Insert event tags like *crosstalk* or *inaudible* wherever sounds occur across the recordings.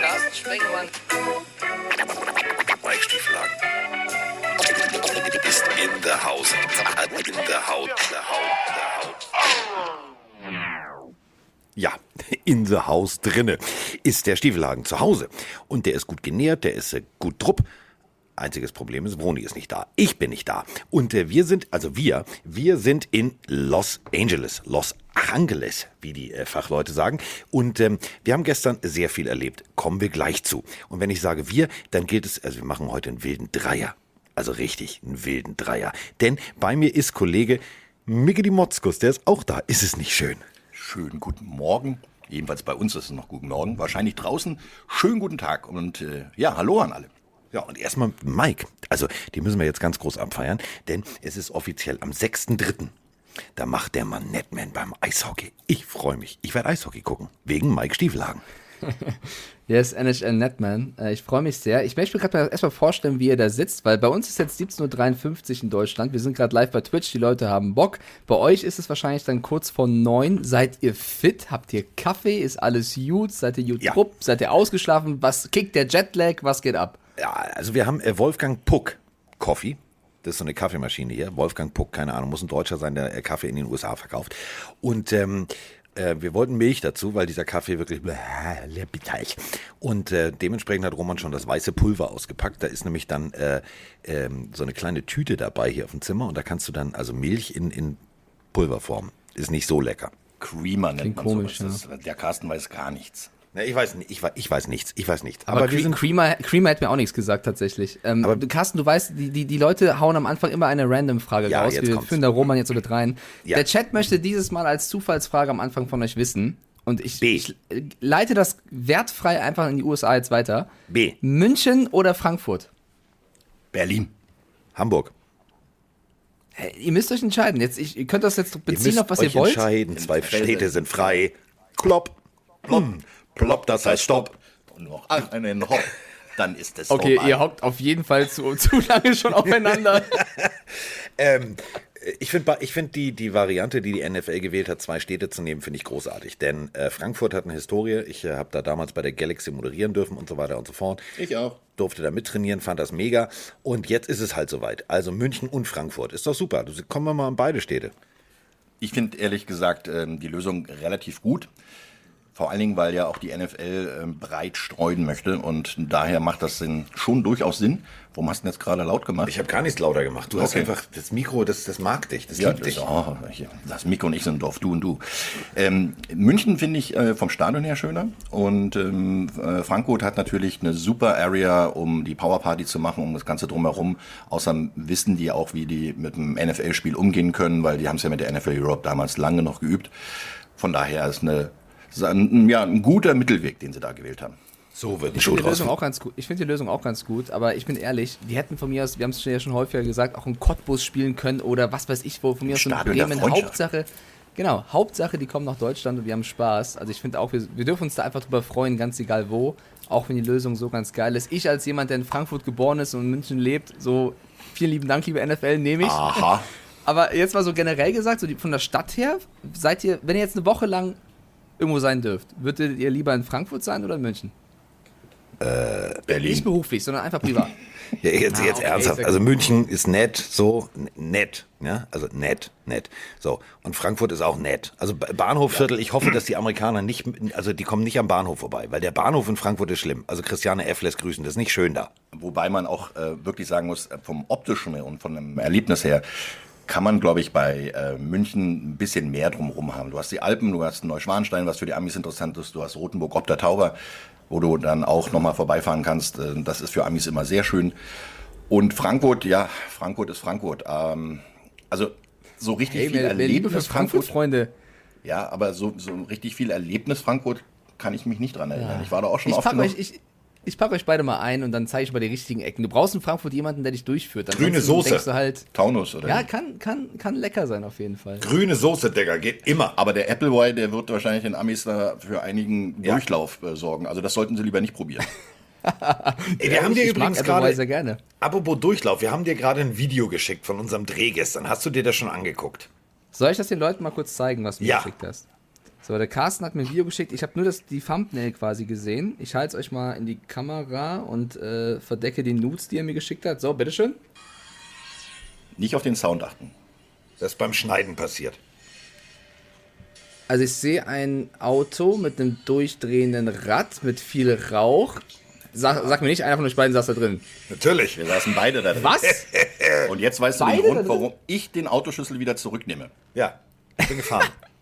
Carsten. Ist in der Haus. In der Haut. Der Haut. Der Haut. Ja, in the House drinne ist der Stiefelhagen zu Hause. Und der ist gut genährt, der ist äh, gut drupp. Einziges Problem ist, Broni ist nicht da. Ich bin nicht da. Und äh, wir sind, also wir, wir sind in Los Angeles, Los Angeles, wie die äh, Fachleute sagen. Und ähm, wir haben gestern sehr viel erlebt. Kommen wir gleich zu. Und wenn ich sage wir, dann gilt es, also wir machen heute einen wilden Dreier. Also richtig, einen wilden Dreier. Denn bei mir ist Kollege Mickey Motzkus, der ist auch da. Ist es nicht schön? Schönen guten Morgen. Jedenfalls bei uns ist es noch guten Morgen. Wahrscheinlich draußen. Schönen guten Tag. Und äh, ja, hallo an alle. Ja, und erstmal Mike. Also, die müssen wir jetzt ganz groß abfeiern, denn es ist offiziell am 6.3. Da macht der Mann Netman beim Eishockey. Ich freue mich. Ich werde Eishockey gucken. Wegen Mike Stiefelhagen. *laughs* Ist NHL Netman. Äh, Ich freue mich sehr. Ich möchte mir gerade mal erstmal vorstellen, wie ihr da sitzt, weil bei uns ist jetzt 17.53 Uhr in Deutschland. Wir sind gerade live bei Twitch, die Leute haben Bock. Bei euch ist es wahrscheinlich dann kurz vor neun. Seid ihr fit? Habt ihr Kaffee? Ist alles gut? Seid ihr gut Ja. trupp? Seid ihr ausgeschlafen? Was kickt der Jetlag? Was geht ab? Ja, also wir haben äh, Wolfgang Puck Coffee. Das ist so eine Kaffeemaschine hier. Wolfgang Puck, keine Ahnung, muss ein Deutscher sein, der äh, Kaffee in den USA verkauft. Und ähm, äh, wir wollten Milch dazu, weil dieser Kaffee wirklich bläh, bitter ist. Und äh, dementsprechend hat Roman schon das weiße Pulver ausgepackt. Da ist nämlich dann äh, ähm, so eine kleine Tüte dabei hier auf dem Zimmer und da kannst du dann also Milch in, in Pulverform. Ist nicht so lecker. Creamer nennt Klingt man komisch, sowas. Das, der Carsten weiß gar nichts. Ne, ich weiß nicht, ich, weiß- ich weiß nichts, ich weiß nichts. Aber, Aber, Cre Creamer, Creamer hat mir auch nichts gesagt tatsächlich. Ähm, Aber- Carsten, du weißt, die, die, die Leute hauen am Anfang immer eine Random-Frage Ja, raus. jetzt Wir kommt's. führen da Roman jetzt so mit rein. Ja. Der Chat möchte dieses Mal als Zufallsfrage am Anfang von euch wissen. Und ich, ich leite das wertfrei einfach in die USA jetzt weiter. B. München oder Frankfurt? Berlin. Hamburg. Hey, ihr müsst euch entscheiden. Jetzt, ich, ihr könnt das jetzt beziehen auf was ihr wollt. entscheiden. Zwei. Städte sind frei. Plopp. Plopp. Plopp, das heißt Stopp. Und noch einen Hopp. Dann ist es Okay, vorbei. ihr hockt auf jeden Fall zu, *laughs* zu lange schon aufeinander. *laughs* Ähm, ich finde ich find die, die Variante, die die NFL gewählt hat, zwei Städte zu nehmen, finde ich großartig. Denn äh, Frankfurt hat eine Historie. Ich äh, habe da damals bei der Galaxy moderieren dürfen und so weiter und so fort. Ich auch. Durfte da mittrainieren, fand das mega. Und jetzt ist es halt soweit. Also München und Frankfurt. Ist doch super. Du- Kommen wir mal an beide Städte. Ich finde ehrlich gesagt ähm, die Lösung relativ gut. Vor allen Dingen, weil ja auch die NFL ähm, breit streuen möchte und daher macht das Sinn, schon durchaus Sinn. Warum hast du denn jetzt gerade laut gemacht? Ich habe gar nichts lauter gemacht. Du hast Okay. einfach das Mikro, das, das mag dich. Das Ja, liebt das, dich. oh, hier, das Mikro und ich sind drauf, du und du. Ähm, München finde ich äh, vom Stadion her schöner und ähm, äh, Frankfurt hat natürlich eine super Area, um die Powerparty zu machen, um das Ganze drumherum. Außerdem wissen die auch, wie die mit dem NFL-Spiel umgehen können, weil die haben es ja mit der NFL Europe damals lange noch geübt. Von daher ist eine, ein, ja, ein guter Mittelweg, den sie da gewählt haben. So wird Ich finde die. Lösung auch ganz gut. Ich finde die Lösung auch ganz gut, aber ich bin ehrlich, die hätten von mir aus, wir haben es ja schon häufiger gesagt, auch einen Cottbus spielen können oder was weiß ich wo, von mir aus so ein Bremen. Hauptsache, genau, Hauptsache, die kommen nach Deutschland und wir haben Spaß. Also ich finde auch, wir, wir dürfen uns da einfach drüber freuen, ganz egal wo, auch wenn die Lösung so ganz geil ist. Ich als jemand, der in Frankfurt geboren ist und in München lebt, so vielen lieben Dank, liebe NFL, nehme ich. Aha. *laughs* Aber jetzt mal so generell gesagt, so die, von der Stadt her, seid ihr, wenn ihr jetzt eine Woche lang irgendwo sein dürft, würdet ihr lieber in Frankfurt sein oder in München? Nicht Berlin. beruflich, sondern einfach privat. *laughs* Ja, jetzt, Ah, jetzt okay, ernsthaft. Also. München ist nett, so nett, ja, also nett, nett. So und Frankfurt ist auch nett. Also Bahnhofviertel. Ich hoffe, dass die Amerikaner nicht, also die kommen nicht am Bahnhof vorbei, weil der Bahnhof in Frankfurt ist schlimm. Also Christiane F. lässt grüßen, das ist nicht schön da. Wobei man auch äh, wirklich sagen muss, äh, vom optischen und von dem Erlebnis her, kann man, glaube ich, bei äh, München ein bisschen mehr drumherum haben. Du hast die Alpen, du hast Neuschwanstein, was für die Amis interessant ist, du hast Rotenburg ob der Tauber, wo du dann auch nochmal vorbeifahren kannst. Äh, das ist für Amis immer sehr schön. Und Frankfurt, ja, Frankfurt ist Frankfurt. Ähm, also so richtig Hey, viel mehr, mehr Liebe für Erlebnis Frankfurt, Freunde. Ja, aber so, so richtig viel Erlebnis Frankfurt kann ich mich nicht dran erinnern. Ich war da auch schon Ich oft genug. euch, ich, ich pack euch beide mal ein und dann zeige ich mal die richtigen Ecken. Du brauchst in Frankfurt jemanden, der dich durchführt. Grüne Ansonsten Soße. Denkst du halt, Taunus oder ja, kann, kann, kann lecker sein auf jeden Fall. Grüne Soße, Digga, geht immer. Aber der Appleboy, der wird wahrscheinlich den Amis da für einigen Ja. Durchlauf äh, sorgen. Also das sollten sie lieber nicht probieren. *laughs* Ey, wir haben dir übrigens gerade, gerne. apropos Durchlauf, wir haben dir gerade ein Video geschickt von unserem Dreh gestern. Hast du dir das schon angeguckt? Soll ich das den Leuten mal kurz zeigen, was du Ja. mir geschickt hast? So, der Carsten hat mir ein Video geschickt. Ich habe nur das, die Thumbnail quasi gesehen. Ich halte es euch mal in die Kamera und äh, verdecke die Nudes, die er mir geschickt hat. So, bitteschön. Nicht auf den Sound achten. Das ist beim Schneiden passiert. Also ich sehe ein Auto mit einem durchdrehenden Rad, mit viel Rauch. Sag, sag mir nicht, einer von euch beiden saß da drin. Natürlich. Wir saßen beide da drin. Was? *laughs* Und jetzt weißt du Beide den Grund, warum ich den Autoschlüssel wieder zurücknehme. Ja, ich bin gefahren. *laughs*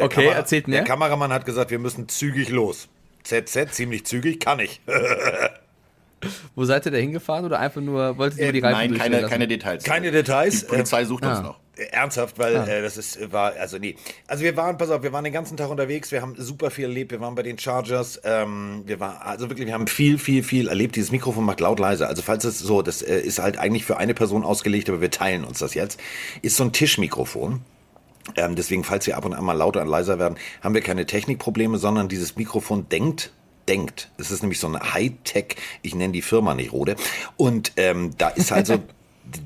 Okay, erzählt mehr. Der Kameramann hat gesagt, wir müssen zügig los. ZZ, ziemlich zügig, kann ich. *laughs* Wo seid ihr da hingefahren oder einfach nur, wolltet ihr nur die Reifen Nein, keine, keine Details. Keine Details. Die Polizei sucht uns ah. noch. Äh, Ernsthaft, weil äh, das ist, war, also nee. Also wir waren, pass auf, wir waren den ganzen Tag unterwegs, wir haben super viel erlebt, wir waren bei den Chargers, ähm, wir waren, also wirklich, wir haben viel, viel, viel erlebt. Dieses Mikrofon macht laut leise. Also falls es so, das äh, ist halt eigentlich für eine Person ausgelegt, aber wir teilen uns das jetzt. Ist so ein Tischmikrofon. Ähm, deswegen, falls wir ab und an mal lauter und leiser werden, haben wir keine Technikprobleme, sondern dieses Mikrofon denkt denkt. Es ist nämlich so ein Hightech, ich nenne die Firma nicht Rode. Und ähm, da ist *laughs* so,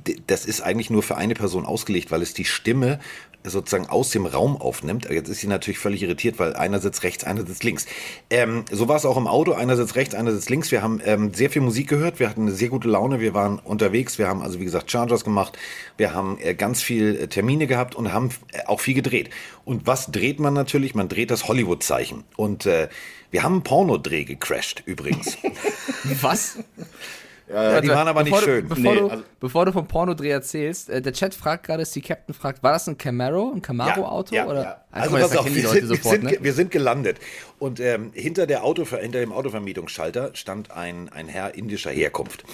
d- das ist eigentlich nur für eine Person ausgelegt, weil es die Stimme sozusagen aus dem Raum aufnimmt. Jetzt ist sie natürlich völlig irritiert, weil einer sitzt rechts, einer sitzt links. Ähm, so war es auch im Auto. Einer sitzt rechts, einer sitzt links. Wir haben ähm, sehr viel Musik gehört. Wir hatten eine sehr gute Laune. Wir waren unterwegs. Wir haben also, wie gesagt, Chargers gemacht. Wir haben äh, ganz viel äh, Termine gehabt und haben äh, auch viel gedreht. Und was dreht man natürlich? Man dreht das Hollywood-Zeichen. Und äh, wir haben einen Pornodreh gecrashed, übrigens. *laughs* Was? Ja, die waren aber nicht bevor schön. Du, bevor, Nee, du, also- bevor du vom Pornodreh erzählst, äh, der Chat fragt gerade, die Captain fragt, war das ein Camaro, ein Camaro-Auto? Ja, oder? ja. Also das pass auf, wir sind, wir, sofort, sind, ne? wir sind gelandet und ähm, hinter, der Autover hinter dem Autovermietungsschalter stand ein, ein Herr indischer Herkunft.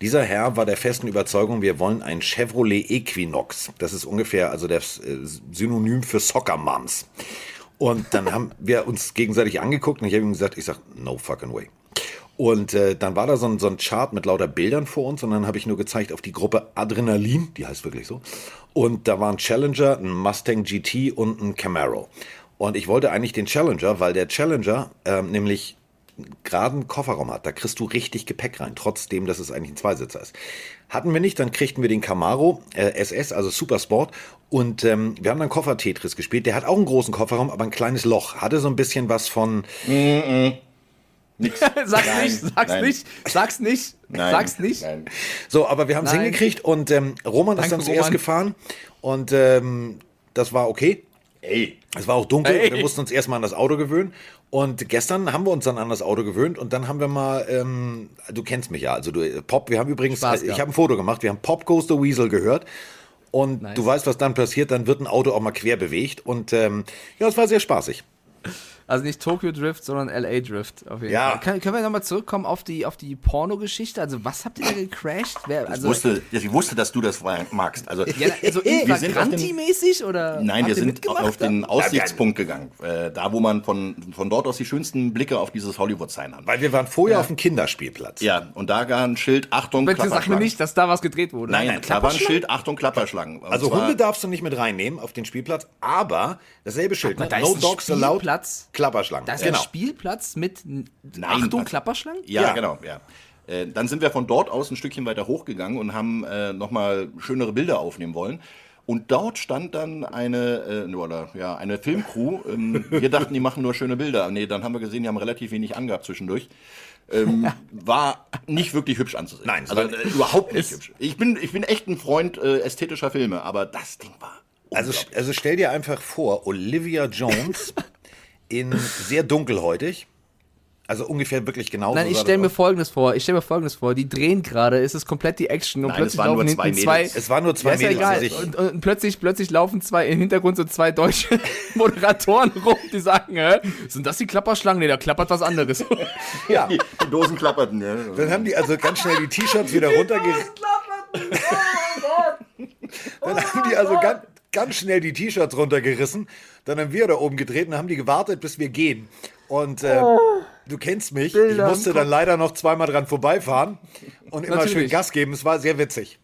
Dieser Herr war der festen Überzeugung, wir wollen ein Chevrolet Equinox. Das ist ungefähr also das äh, Synonym für Soccer Moms. Und dann haben wir uns gegenseitig angeguckt und ich habe ihm gesagt, ich sag, no fucking way. Und äh, dann war da so ein, so ein Chart mit lauter Bildern vor uns und dann habe ich nur gezeigt auf die Gruppe Adrenalin, die heißt wirklich so. Und da war ein Challenger, ein Mustang GT und ein Camaro. Und ich wollte eigentlich den Challenger, weil der Challenger ähm, nämlich gerade einen Kofferraum hat. Da kriegst du richtig Gepäck rein, trotzdem, dass es eigentlich ein Zweisitzer ist. Hatten wir nicht, dann kriegten wir den Camaro äh, SS, also Supersport. Und ähm, wir haben dann Koffer-Tetris gespielt. Der hat auch einen großen Kofferraum, aber ein kleines Loch. Hatte so ein bisschen was von, Nix. *laughs* sag's Nein, nicht, sag's nein. nicht, sag's nicht, Nein, sag's nicht. Nein. So, aber wir haben es hingekriegt und ähm, Roman ist Danke, dann zuerst Roman. gefahren und ähm, das war okay. Ey, Es war auch dunkel, Ey. wir mussten uns erstmal an das Auto gewöhnen. Und gestern haben wir uns dann an das Auto gewöhnt und dann haben wir mal, ähm, du kennst mich ja, also du, Pop, wir haben übrigens, Spaß äh, ich habe ein Foto gemacht, wir haben Pop Goes the Weasel gehört. Und Nice. du weißt, was dann passiert, dann wird ein Auto auch mal quer bewegt. Und ähm, ja, es war sehr spaßig. Also nicht Tokyo Drift, sondern LA Drift auf jeden Ja. Fall. Können, können wir nochmal zurückkommen auf die, auf die Porno-Geschichte? Also was habt ihr da gecrashed? Wer, ich, also, wusste, ich wusste, dass du das magst. Also, ja, also wir sind infragranti-mäßig oder? Nein, wir sind auf den Aussichtspunkt gegangen. Äh, da, wo man von, von dort aus die schönsten Blicke auf dieses Hollywood-Sign hat. Weil wir waren vorher auf dem Kinderspielplatz. Ja, und da war ein Schild, Achtung, Bitte sag mir Klapperschlangen. nicht, dass da was gedreht wurde. Nein, Nein, da war ein Klapperschlangen? Schild, Achtung, Klapperschlangen. Und Also zwar- Hunde darfst du nicht mit reinnehmen auf den Spielplatz, aber dasselbe Schild, mal, ne? da no dogs allowed. Klapperschlangen. Da ist genau. ein Spielplatz mit Nein, Achtung, Klapperschlangen? Ja, Ja. genau, ja. Äh, Dann sind wir von dort aus ein Stückchen weiter hochgegangen und haben äh, nochmal schönere Bilder aufnehmen wollen. Und dort stand dann eine, äh, oder, ja, eine Filmcrew. Ähm, *laughs* wir dachten, die machen nur schöne Bilder. Nee, dann haben wir gesehen, die haben relativ wenig angehabt zwischendurch. Ähm, war nicht wirklich hübsch anzusehen. Nein, also äh, überhaupt nicht hübsch. Ich bin, ich bin echt ein Freund äh, ästhetischer Filme, aber das Ding war. Also, also stell dir einfach vor, Olivia Jones *laughs* in sehr dunkelhäutig. Also ungefähr wirklich genau Nein, ich stelle mir folgendes vor. Ich stelle mir folgendes vor. Die drehen gerade, es ist komplett die Action und Nein, es plötzlich waren nur laufen zwei hinten zwei. Mädels. Es waren nur zwei ja, ja Mädels. egal. ich- Und, und plötzlich, plötzlich laufen zwei im Hintergrund so zwei deutsche *laughs* Moderatoren rum, die sagen, hä, sind das die Klapperschlangen? Nee, da klappert was anderes. *laughs* ja. Die, die Dosen klapperten, ja. Dann haben die also ganz schnell die T-Shirts wieder runtergerissen. *laughs* Dann haben die also ganz, ganz schnell die T-Shirts runtergerissen. Dann haben wir da oben getreten und haben die gewartet, bis wir gehen. Und äh, du kennst mich. Bilder ich musste dann leider noch zweimal dran vorbeifahren und immer Natürlich. schön Gas geben. Es war sehr witzig.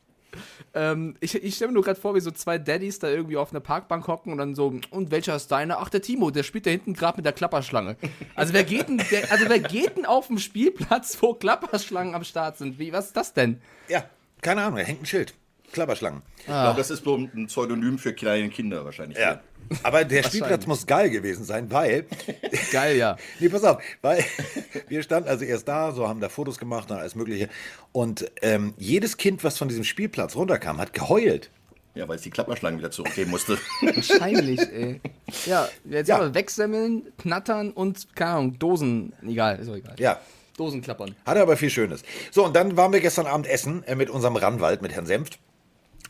ähm, ich ich stelle mir nur gerade vor, wie so zwei Daddys da irgendwie auf einer Parkbank hocken und dann so, und welcher ist deiner? Ach, der Timo, der spielt da hinten gerade mit der Klapperschlange. Also wer geht denn, wer, also wer geht denn auf dem Spielplatz, wo Klapperschlangen am Start sind? Wie, was ist das denn? Ja, keine Ahnung, da hängt ein Schild. Klapperschlangen. Ich glaube, das ist so ein Pseudonym für kleine Kinder wahrscheinlich. Ja. Aber der Spielplatz muss geil gewesen sein, weil. *laughs* Geil, ja. *laughs* nee, pass auf, weil *laughs* wir standen also erst da, so haben da Fotos gemacht und alles Mögliche. Und ähm, jedes Kind, was von diesem Spielplatz runterkam, hat geheult. Ja, weil es die Klapperschlangen wieder zurückgeben musste. Wahrscheinlich, ey. Ja, jetzt Ja. aber wegsemmeln, knattern und, keine Ahnung, Dosen, egal, ist auch egal. Ja. Dosen klappern. Hatte aber viel Schönes. So, und dann waren wir gestern Abend essen äh, mit unserem Ranwald, mit Herrn Senft.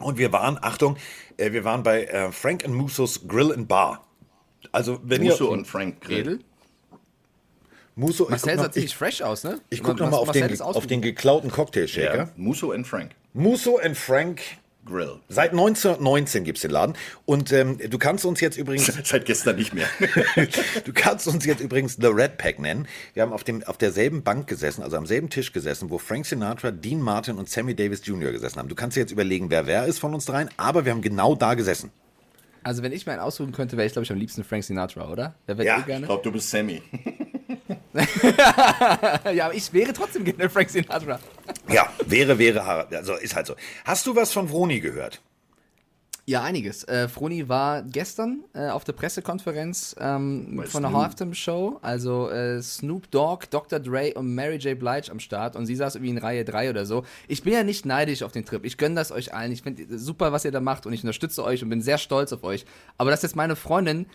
Und wir waren, Achtung, äh, wir waren bei äh, Frank and Musos Grill and Bar. Also, wenn Musso ihr. und Frank Grill. Musso, ich Marcel guck sah ziemlich ich, fresh aus, ne? ich guck noch mal auf den, auf den geklauten Cocktailshaker. Ja, Musso and Frank Musso and Frank. Grill. Seit 1919 gibt's den Laden. Und ähm, du kannst uns jetzt übrigens *laughs* Seit gestern nicht mehr. *laughs* Du kannst uns jetzt übrigens The Red Pack nennen. Wir haben auf, dem, auf derselben Bank gesessen, also am selben Tisch gesessen, wo Frank Sinatra, Dean Martin und Sammy Davis Jr. gesessen haben. Du kannst dir jetzt überlegen, wer wer ist von uns dreien, aber wir haben genau da gesessen. Also, wenn ich mir einen aussuchen könnte, wäre ich, glaube ich, am liebsten Frank Sinatra, oder? Ja, eh Ich glaube, du bist Sammy. *laughs* *laughs* Ja, aber ich wäre trotzdem gerne Frank Sinatra. Ja, wäre, wäre, also ist halt so. Hast du was von Vroni gehört? Ja, einiges. Äh, Froni war gestern äh, auf der Pressekonferenz ähm, von der Snoop. Halftime Show. Also äh, Snoop Dogg, Dr. Dre und Mary J. Blige am Start. Und sie saß irgendwie in Reihe 3 oder so. Ich bin ja nicht neidisch auf den Trip. Ich gönne das euch allen. Ich finde super, was ihr da macht und ich unterstütze euch und bin sehr stolz auf euch. Aber dass jetzt meine Freundin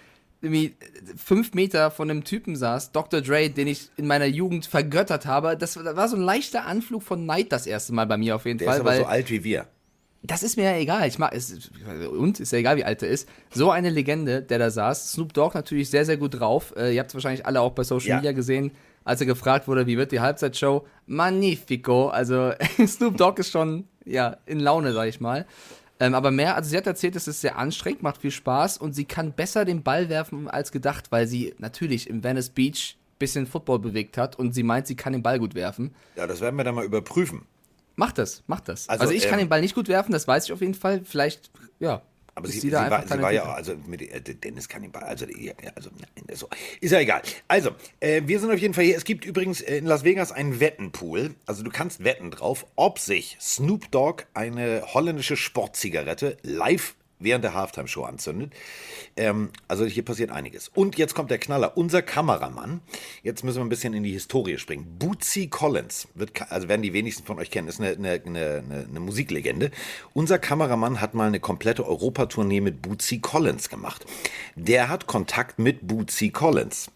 irgendwie fünf Meter von einem Typen saß, Dr. Dre, den ich in meiner Jugend vergöttert habe, das war so ein leichter Anflug von Neid das erste Mal bei mir auf jeden Der Fall. ist aber weil so alt wie wir. das ist mir ja egal. Ich mag es und ist ja egal, wie alt er ist. So eine Legende, der da saß. Snoop Dogg natürlich sehr sehr gut drauf. Äh, ihr habt es wahrscheinlich alle auch bei Social Ja. Media gesehen, als er gefragt wurde, wie wird die Halbzeitshow? Magnifico. Also *laughs* Snoop Dogg ist schon ja in Laune, sag ich mal. Ähm, aber mehr, also sie hat erzählt, es ist sehr anstrengend, macht viel Spaß und sie kann besser den Ball werfen als gedacht, weil sie natürlich im Venice Beach bisschen Football bewegt hat und sie meint, sie kann den Ball gut werfen. Ja, das werden wir dann mal überprüfen. Macht das, macht das. Also, Also, ich kann ähm, den Ball nicht gut werfen, das weiß ich auf jeden Fall. Vielleicht, ja. Aber sie, sie war, sie war ja, talentierter. also mit äh, Dennis Kannibal, also, ja, also nein, so. ist ja egal. Also, äh, wir sind auf jeden Fall hier. Es gibt übrigens äh, in Las Vegas einen Wettenpool. Also du kannst wetten drauf, ob sich Snoop Dogg eine holländische Sportzigarette live während der Halftime-Show anzündet. Ähm, also hier passiert einiges. Und jetzt kommt der Knaller. Unser Kameramann, jetzt müssen wir ein bisschen in die Historie springen. Bootsy Collins, wird, also werden die wenigsten von euch kennen, ist eine, eine, eine, eine Musiklegende. Unser Kameramann hat mal eine komplette Europatournee mit Bootsy Collins gemacht. Der hat Kontakt mit Bootsy Collins.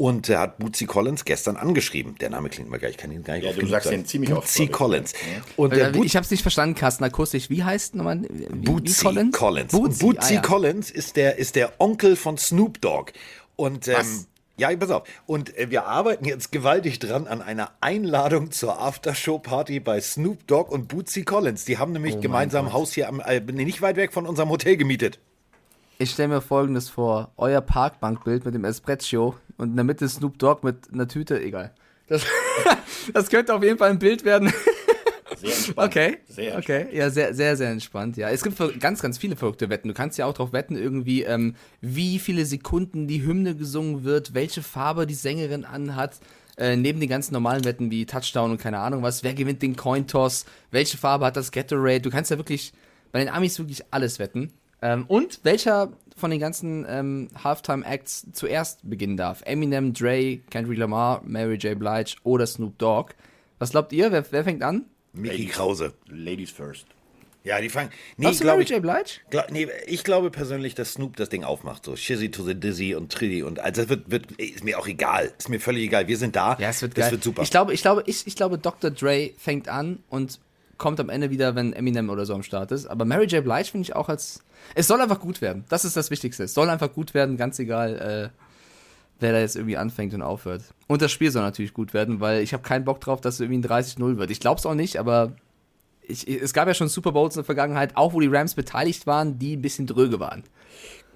Und er hat Bootsy Collins gestern angeschrieben. Der Name klingt mal gar, ich kann ihn gar nicht Ja, oft du sagst den ziemlich oft, Bootsy ich. Collins. Und der Äh, Boot- ich habe es nicht verstanden, Carsten, akustisch. Wie heißt nochmal? Bootsy wie Collins. Bootsy, Bootsy ah, ja. Collins ist der, ist der Onkel von Snoop Dogg. Und, ähm, Was? ja, pass auf. Und äh, wir arbeiten jetzt gewaltig dran an einer Einladung zur Aftershow-Party bei Snoop Dogg und Bootsy Collins. Die haben nämlich Oh mein gemeinsam ein Haus hier am, äh, nicht weit weg von unserem Hotel gemietet. Ich stelle mir folgendes vor: Euer Parkbankbild mit dem Espresso und in der Mitte Snoop Dogg mit einer Tüte, egal. Das, *laughs* das könnte auf jeden Fall ein Bild werden. Sehr entspannt. Okay. Sehr entspannt. okay. Ja, sehr, sehr, sehr entspannt. Ja, es gibt ganz, ganz viele verrückte Wetten. Du kannst ja auch darauf wetten, irgendwie, ähm, wie viele Sekunden die Hymne gesungen wird, welche Farbe die Sängerin anhat. Äh, neben den ganzen normalen Wetten wie Touchdown und keine Ahnung was. Wer gewinnt den Cointoss? Welche Farbe hat das Gatorade? Du kannst ja wirklich bei den Amis wirklich alles wetten. Ähm, und welcher von den ganzen ähm, Halftime-Acts zuerst beginnen darf? Eminem, Dre, Kendrick Lamar, Mary J. Blige oder Snoop Dogg? Was glaubt ihr? Wer, wer fängt an? Mickey Krause. Ladies first. Ja, die fangen. Nee, Glaubst du Mary ich, J. Blige? glaub, nee, ich glaube persönlich, dass Snoop das Ding aufmacht. So Shizzy to the Dizzy und Trilly und also das wird, wird, ist mir auch egal. Ist mir völlig egal. Wir sind da. Ja, es wird das geil. wird super. Ich glaube, ich glaube, ich, ich glaube, Dr. Dre fängt an und kommt am Ende wieder, wenn Eminem oder so am Start ist. Aber Mary J. Blige finde ich auch als. Es soll einfach gut werden. Das ist das Wichtigste. Es soll einfach gut werden, ganz egal, äh, wer da jetzt irgendwie anfängt und aufhört. Und das Spiel soll natürlich gut werden, weil ich habe keinen Bock drauf, dass es irgendwie ein 30-0 wird. Ich glaube es auch nicht, aber ich, es gab ja schon Super Bowls in der Vergangenheit, auch wo die Rams beteiligt waren, die ein bisschen dröge waren.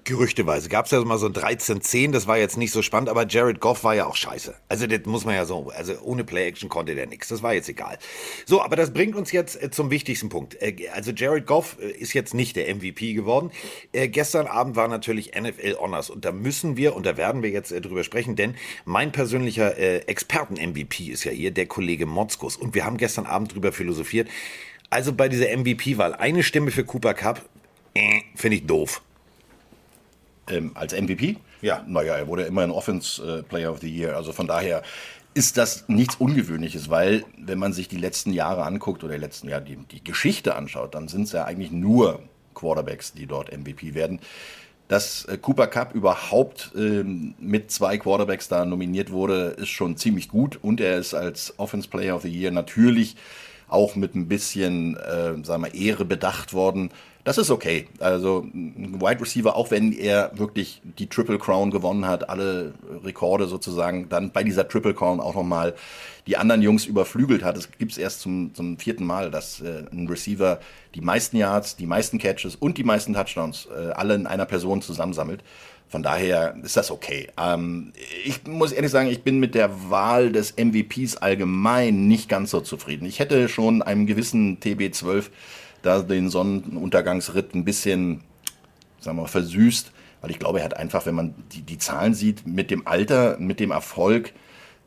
Gerüchteweise gab es ja mal so ein 13-10, das war jetzt nicht so spannend, aber Jared Goff war ja auch scheiße. Also das muss man ja so, also ohne Play-Action konnte der nichts, das war jetzt egal. So, aber das bringt uns jetzt äh, zum wichtigsten Punkt. Äh, also Jared Goff äh, ist jetzt nicht der MVP geworden. Gestern Abend war natürlich NFL Honors und da müssen wir und da werden wir jetzt drüber sprechen, denn mein persönlicher Experten-MVP ist ja hier der Kollege Motzkus und wir haben gestern Abend drüber philosophiert. Also bei dieser MVP-Wahl eine Stimme für Cooper Cup, äh, finde ich doof. Ähm, als MVP? Ja. Naja, er wurde immer ein Offense äh, Player of the Year. Also von daher ist das nichts Ungewöhnliches, weil wenn man sich die letzten Jahre anguckt oder die letzten Jahre die, die Geschichte anschaut, dann sind es ja eigentlich nur Quarterbacks, die dort MVP werden. Dass äh, Cooper Cup überhaupt ähm, mit zwei Quarterbacks da nominiert wurde, ist schon ziemlich gut und er ist als Offense Player of the Year natürlich auch mit ein bisschen, äh, sagen wir, Ehre bedacht worden. Das ist okay. Also ein Wide Receiver, auch wenn er wirklich die Triple Crown gewonnen hat, alle Rekorde sozusagen, dann bei dieser Triple Crown auch nochmal die anderen Jungs überflügelt hat. Es gibt es erst zum, zum vierten Mal, dass äh, ein Receiver die meisten Yards, die meisten Catches und die meisten Touchdowns äh, alle in einer Person zusammensammelt. Von daher ist das okay. Ähm, ich muss ehrlich sagen, ich bin mit der Wahl des MVPs allgemein nicht ganz so zufrieden. Ich hätte schon einem gewissen TB12 da den Sonnenuntergangsritt ein bisschen, sagen wir mal, versüßt, weil ich glaube, er hat einfach, wenn man die, die Zahlen sieht, mit dem Alter, mit dem Erfolg,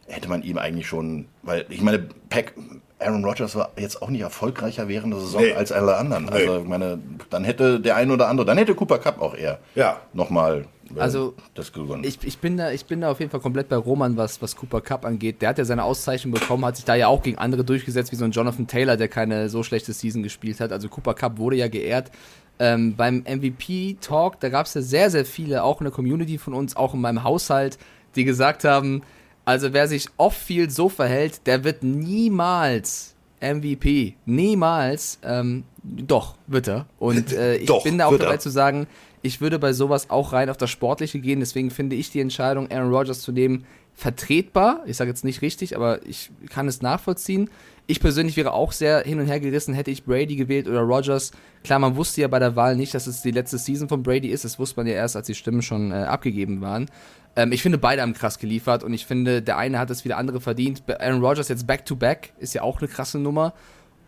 hätte man ihm eigentlich schon, weil ich meine, Pack, Aaron Rodgers war jetzt auch nicht erfolgreicher während der Saison Nee. als alle anderen. Nee. Also ich meine, dann hätte der ein oder andere, dann hätte Cooper Cup auch eher Ja. nochmal Also, das gewonnen. Ich, ich, bin da, ich bin da auf jeden Fall komplett bei Roman, was, was Cooper Cup angeht. Der hat ja seine Auszeichnung bekommen, hat sich da ja auch gegen andere durchgesetzt, wie so ein Jonathan Taylor, der keine so schlechte Season gespielt hat. Also Cooper Cup wurde ja geehrt. Ähm, beim MVP-Talk, da gab es ja sehr, sehr viele, auch in der Community von uns, auch in meinem Haushalt, die gesagt haben, also wer sich off-field so verhält, der wird niemals MVP. Niemals. Ähm, doch, wird er. Und äh, ich bin da auch dabei zu sagen, ich würde bei sowas auch rein auf das Sportliche gehen. Deswegen finde ich die Entscheidung, Aaron Rodgers zu nehmen, vertretbar. Ich sage jetzt nicht richtig, aber ich kann es nachvollziehen. Ich persönlich wäre auch sehr hin und her gerissen, hätte ich Brady gewählt oder Rodgers. Klar, man wusste ja bei der Wahl nicht, dass es die letzte Season von Brady ist. Das wusste man ja erst, als die Stimmen schon äh, abgegeben waren. Ähm, ich finde, beide haben krass geliefert und ich finde, der eine hat es wie der andere verdient. Aaron Rodgers jetzt Back-to-Back ist ja auch eine krasse Nummer.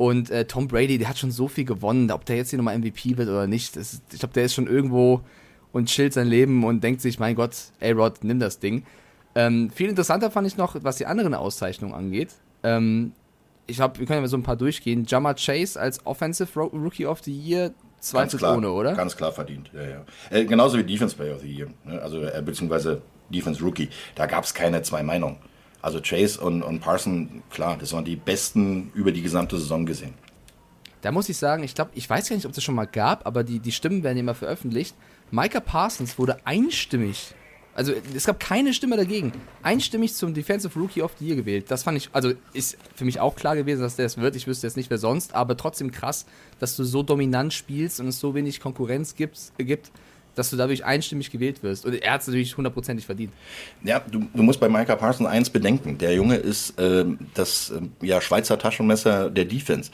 Und äh, Tom Brady, der hat schon so viel gewonnen. Ob der jetzt hier nochmal MVP wird oder nicht, das ist, ich glaube, der ist schon irgendwo und chillt sein Leben und denkt sich, mein Gott, ey Rod, nimm das Ding. Ähm, viel interessanter fand ich noch, was die anderen Auszeichnungen angeht. Ähm, ich glaube, wir können ja mal so ein paar durchgehen. Jammer Chase als Offensive Ro Rookie of the Year, zweifelsohne, oder? Ganz klar verdient, ja, ja. Äh, genauso wie Defense Player of the Year, ne? also äh, beziehungsweise Defense Rookie. Da gab es keine zwei Meinungen. Also Chase und, und Parson, klar, das waren die besten über die gesamte Saison gesehen. Da muss ich sagen, ich glaube, ich weiß gar nicht, ob es das schon mal gab, aber die, die Stimmen werden immer veröffentlicht. Micah Parsons wurde einstimmig, also es gab keine Stimme dagegen, einstimmig zum Defensive Rookie of the Year gewählt. Das fand ich, also ist für mich auch klar gewesen, dass der es wird. Ich wüsste jetzt nicht, wer sonst, aber trotzdem krass, dass du so dominant spielst und es so wenig Konkurrenz gibt, gibt dass du dadurch einstimmig gewählt wirst. Und er hat es natürlich hundertprozentig verdient. Ja, du, du musst bei Micah Parsons eins bedenken. Der Junge ist ähm, das ähm, ja, Schweizer Taschenmesser der Defense.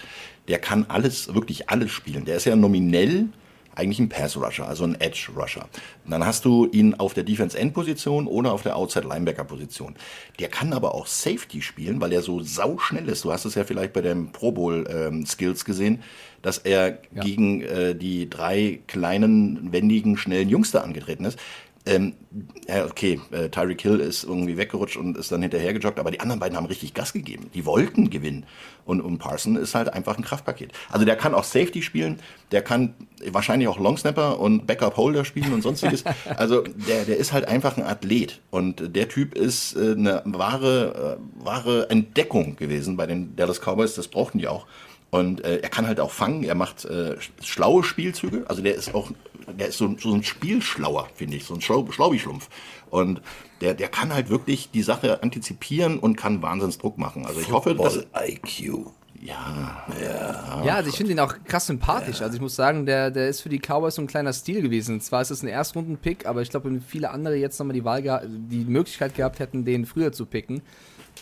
Der kann alles, wirklich alles spielen. Der ist ja nominell eigentlich ein Pass-Rusher, also ein Edge-Rusher. Dann hast du ihn auf der Defense-End-Position oder auf der Outside-Linebacker-Position. Der kann aber auch Safety spielen, weil er so sauschnell ist. Du hast es ja vielleicht bei dem Pro Bowl-Skills gesehen, dass er Ja. gegen äh, die drei kleinen, wendigen, schnellen Jungs da angetreten ist. Ähm, ja, okay, äh, Tyreek Hill ist irgendwie weggerutscht und ist dann hinterhergejoggt, aber die anderen beiden haben richtig Gas gegeben. Die wollten gewinnen. Und, und Parson ist halt einfach ein Kraftpaket. Also der kann auch Safety spielen, der kann wahrscheinlich auch Longsnapper und Backup-Holder spielen und sonstiges. *laughs* Also der, der ist halt einfach ein Athlet. Und der Typ ist äh, eine wahre, äh, wahre Entdeckung gewesen bei den Dallas Cowboys. Das brauchten die auch. Und äh, er kann halt auch fangen, er macht äh, sch- schlaue Spielzüge. Also der ist auch, der ist so, so ein Spielschlauer, finde ich, so ein Schlau Schlaubi-Schlumpf. Und der, der kann halt wirklich die Sache antizipieren und kann Wahnsinnsdruck machen. Also ich hoffe, dass. IQ. Ja, Ja, also ich finde ihn auch krass sympathisch. Also ich muss sagen, der, der ist für die Cowboys so ein kleiner Stil gewesen. Zwar ist es ein Erstrunden-Pick, aber ich glaube, wenn viele andere jetzt nochmal die Wahl die Möglichkeit gehabt hätten, den früher zu picken,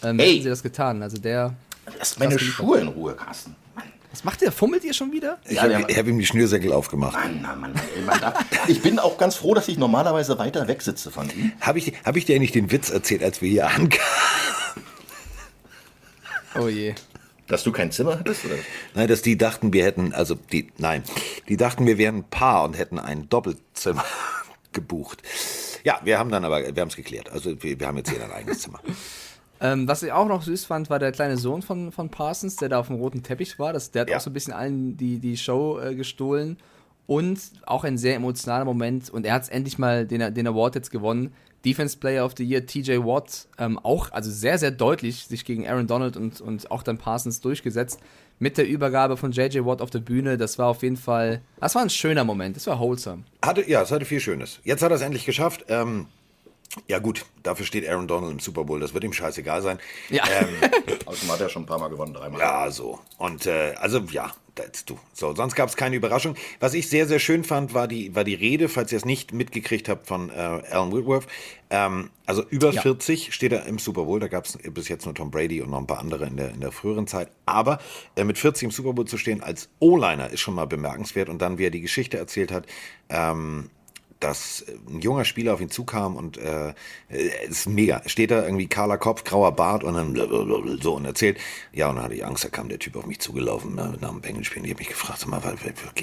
ähm, hätten sie das getan. Also der. lass meine. Schuhe in Ruhe, Carsten. Was macht der? Fummelt ihr schon wieder? Ich Ja, habe hab ihm die Schnürsenkel aufgemacht. Mann, Mann, Mann, ey, man darf, ich bin auch ganz froh, dass ich normalerweise weiter weg sitze von ihm. Habe ich, hab ich dir nicht den Witz erzählt, als wir hier ankamen? Oh je. Dass du kein Zimmer hattest? Oder? Nein, dass die dachten, wir hätten, also die, nein, die dachten, wir wären ein Paar und hätten ein Doppelzimmer *laughs* gebucht. Ja, wir haben dann aber, wir haben es geklärt. Also wir, wir haben jetzt jeder ein eigenes Zimmer. Ähm, was ich auch noch süß fand, war der kleine Sohn von, von Parsons, der da auf dem roten Teppich war. Das, der hat Ja. auch so ein bisschen allen die, die Show äh, gestohlen. Und auch ein sehr emotionaler Moment. Und er hat endlich mal den, den Award jetzt gewonnen. Defense Player of the Year, TJ Watt, ähm, auch, also sehr, sehr deutlich sich gegen Aaron Donald und, und auch dann Parsons durchgesetzt. Mit der Übergabe von JJ Watt auf der Bühne, das war auf jeden Fall, das war ein schöner Moment, das war wholesome. Hatte, ja, es hatte viel Schönes. Jetzt hat er es endlich geschafft. Ähm, ja gut, dafür steht Aaron Donald im Super Bowl, das wird ihm scheißegal sein. Ja. Ähm, *laughs* Außerdem hat er schon ein paar Mal gewonnen, dreimal. Ja, so. Und äh, also ja, das, du. So, sonst gab es keine Überraschung. Was ich sehr, sehr schön fand, war die, war die Rede, falls ihr es nicht mitgekriegt habt, von äh, Alan Whitworth. Ähm, also über Ja. 40 steht er im Super Bowl. Da gab es bis jetzt nur Tom Brady und noch ein paar andere in der, in der früheren Zeit. Aber äh, mit 40 im Super Bowl zu stehen als O-Liner ist schon mal bemerkenswert. Und dann, wie er die Geschichte erzählt hat, ähm, dass ein junger Spieler auf ihn zukam und äh, äh, ist mega. Steht da irgendwie kahler Kopf, grauer Bart und dann so und erzählt. Ja, und dann hatte ich Angst, da kam der Typ auf mich zugelaufen ne, nach dem Bengals-Spielen. Ich habe mich gefragt, sag mal,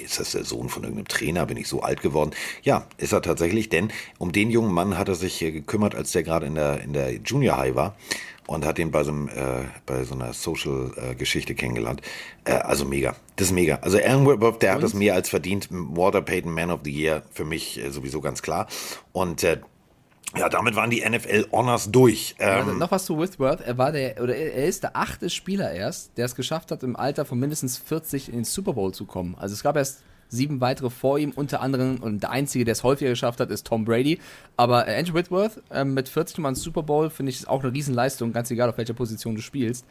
ist das der Sohn von irgendeinem Trainer? Bin ich so alt geworden? Ja, ist er tatsächlich, denn um den jungen Mann hat er sich äh, gekümmert, als der gerade in der, in der Junior High war und hat ihn bei so, einem, äh, bei so einer Social-Geschichte kennengelernt. Äh, also mega. Das ist mega. Also Alan Whitworth, der hat das mehr als verdient. Walter Payton, Man of the Year, für mich äh, sowieso ganz klar. Und äh, ja, damit waren die NFL Honors durch. Also Ähm, noch was zu Whitworth. Er war der, oder er er ist der achte Spieler erst, der es geschafft hat, im Alter von mindestens 40 in den Super Bowl zu kommen. Also es gab erst sieben weitere vor ihm, unter anderem, und der einzige, der es häufiger geschafft hat, ist Tom Brady. Aber äh, Andrew Whitworth ähm, mit 40 Mal Super Bowl, finde ich, ist auch eine Riesenleistung, ganz egal, auf welcher Position du spielst.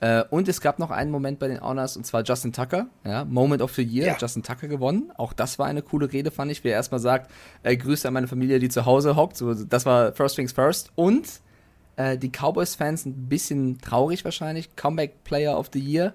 Äh, und es gab noch einen Moment bei den Honors, und zwar Justin Tucker, ja, Moment of the Year, Ja. Justin Tucker gewonnen. Auch das war eine coole Rede, fand ich, wie er erstmal sagt, äh, Grüße an meine Familie, die zu Hause hockt. So, das war First Things First. Und äh, die Cowboys-Fans ein bisschen traurig wahrscheinlich. Comeback Player of the Year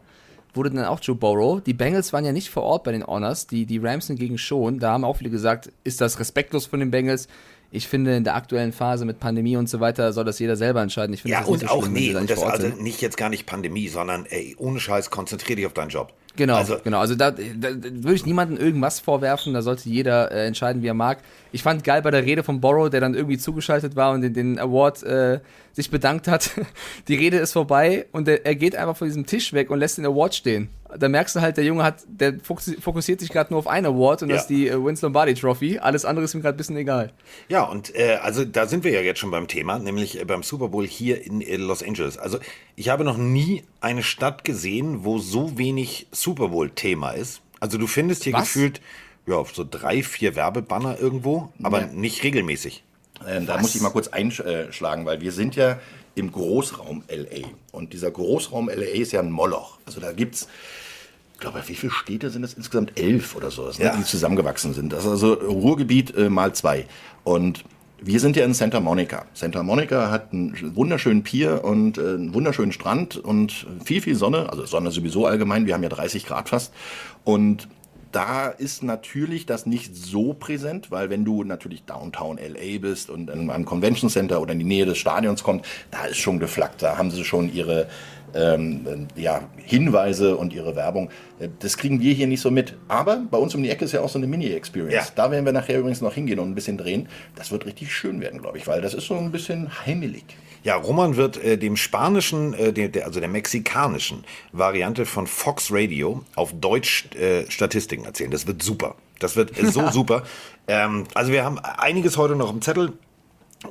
wurde dann auch Joe Burrow. Die Bengals waren ja nicht vor Ort bei den Honors, die, die Rams hingegen schon. Da haben auch viele gesagt, ist das respektlos von den Bengals? Ich finde, in der aktuellen Phase mit Pandemie und so weiter soll das jeder selber entscheiden. Ich finde ja, das nicht und so auch schlimm, nee, da nicht das also nicht jetzt gar nicht Pandemie, sondern ey, ohne Scheiß, konzentrier dich auf deinen Job. Genau, Also, genau. Also da, da, würde ich niemandem irgendwas vorwerfen, da sollte jeder äh, entscheiden, wie er mag. Ich fand geil bei der Rede von Borrow, der dann irgendwie zugeschaltet war und den, den Award äh, sich bedankt hat. *laughs* Die Rede ist vorbei und er, er geht einfach von diesem Tisch weg und lässt den Award stehen. Da merkst du halt, der Junge hat, der fokus- fokussiert sich gerade nur auf einen Award und Ja. das ist die äh, Vince Lombardi Trophy. Alles andere ist ihm gerade ein bisschen egal. Ja, und äh, also da sind wir ja jetzt schon beim Thema, nämlich äh, beim Super Bowl hier in äh, Los Angeles. Also ich habe noch nie eine Stadt gesehen, wo so wenig Super Bowl-Thema ist. Also du findest hier Was? gefühlt ja so drei, vier Werbebanner irgendwo, aber Ja. nicht regelmäßig. Ähm, da muss ich mal kurz einschlagen, weil wir sind ja im Großraum LA. Und dieser Großraum LA ist ja ein Moloch. Also da gibt's, ich glaube, wie viele Städte sind es insgesamt? Elf oder so, Ja. ne, die zusammengewachsen sind. Das ist also Ruhrgebiet äh, mal zwei. Und wir sind ja in Santa Monica. Santa Monica hat einen wunderschönen Pier und äh, einen wunderschönen Strand und viel, viel Sonne. Also Sonne sowieso allgemein. Wir haben ja 30 Grad fast. Und da ist natürlich das nicht so präsent, weil wenn du natürlich Downtown LA bist und in einem Convention Center oder in die Nähe des Stadions kommt, da ist schon geflaggt, da haben sie schon ihre ähm, äh, ja, Hinweise und ihre Werbung. Äh, Das kriegen wir hier nicht so mit. Aber bei uns um die Ecke ist ja auch so eine Mini-Experience. Ja. Da werden wir nachher übrigens noch hingehen und ein bisschen drehen. Das wird richtig schön werden, glaube ich, weil das ist so ein bisschen heimelig. Ja, Roman wird äh, dem spanischen, äh, der, der, also der mexikanischen Variante von Fox Radio auf Deutsch äh, Statistiken erzählen. Das wird super. Das wird so *laughs* super. Ähm, also wir haben einiges heute noch im Zettel.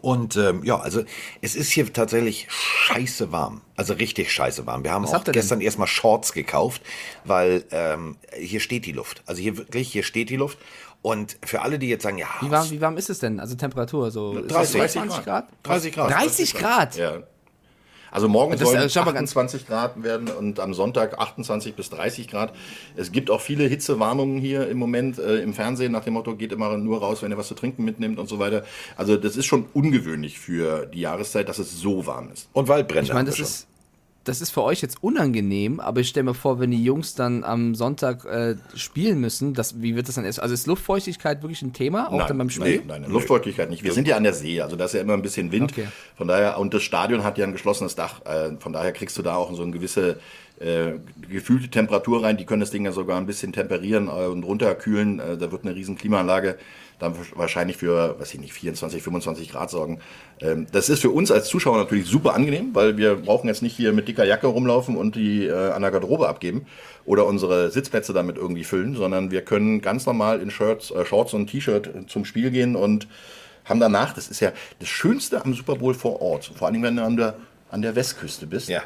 Und ähm, ja, also es ist hier tatsächlich scheiße warm. Also richtig scheiße warm. Wir haben Was auch denn? gestern erstmal Shorts gekauft, weil ähm, hier steht die Luft. Also hier wirklich, hier steht die Luft. Und für alle, die jetzt sagen, ja, Wie warm, wie warm ist es denn? Also Temperatur, so ist das 30 20 Grad? 30 Grad. 30 Grad? Ja. Also morgen Das, sollen schau mal ganz- 28 Grad werden und am Sonntag 28 bis 30 Grad. Es gibt auch viele Hitzewarnungen hier im Moment äh, im Fernsehen nach dem Motto, geht immer nur raus, wenn ihr was zu trinken mitnimmt und so weiter. Also das ist schon ungewöhnlich für die Jahreszeit, dass es so warm ist. Und Waldbrände. Ich meine, das ist, das ist für euch jetzt unangenehm, aber ich stelle mir vor, wenn die Jungs dann am Sonntag äh, spielen müssen, das, wie wird das dann erst? Also ist Luftfeuchtigkeit wirklich ein Thema, auch dann beim Spiel? Nein, nein, Luftfeuchtigkeit nicht. Wir sind ja an der See, also da ist ja immer ein bisschen Wind. Okay. Von daher, und das Stadion hat ja ein geschlossenes Dach. Äh, von daher kriegst du da auch so eine gewisse äh, gefühlte Temperatur rein. Die können das Ding ja sogar ein bisschen temperieren äh, und runterkühlen. Äh, da wird eine riesen Klimaanlage dann wahrscheinlich für, weiß ich nicht, 24, 25 Grad sorgen. Ähm, das ist für uns als Zuschauer natürlich super angenehm, weil wir brauchen jetzt nicht hier mit dicker Jacke rumlaufen und die äh, an der Garderobe abgeben oder unsere Sitzplätze damit irgendwie füllen, sondern wir können ganz normal in Shirts, äh, Shorts und T-Shirt zum Spiel gehen und haben danach, das ist ja das Schönste am Super Bowl vor Ort, vor allem wenn du an der, an der Westküste bist. Ja.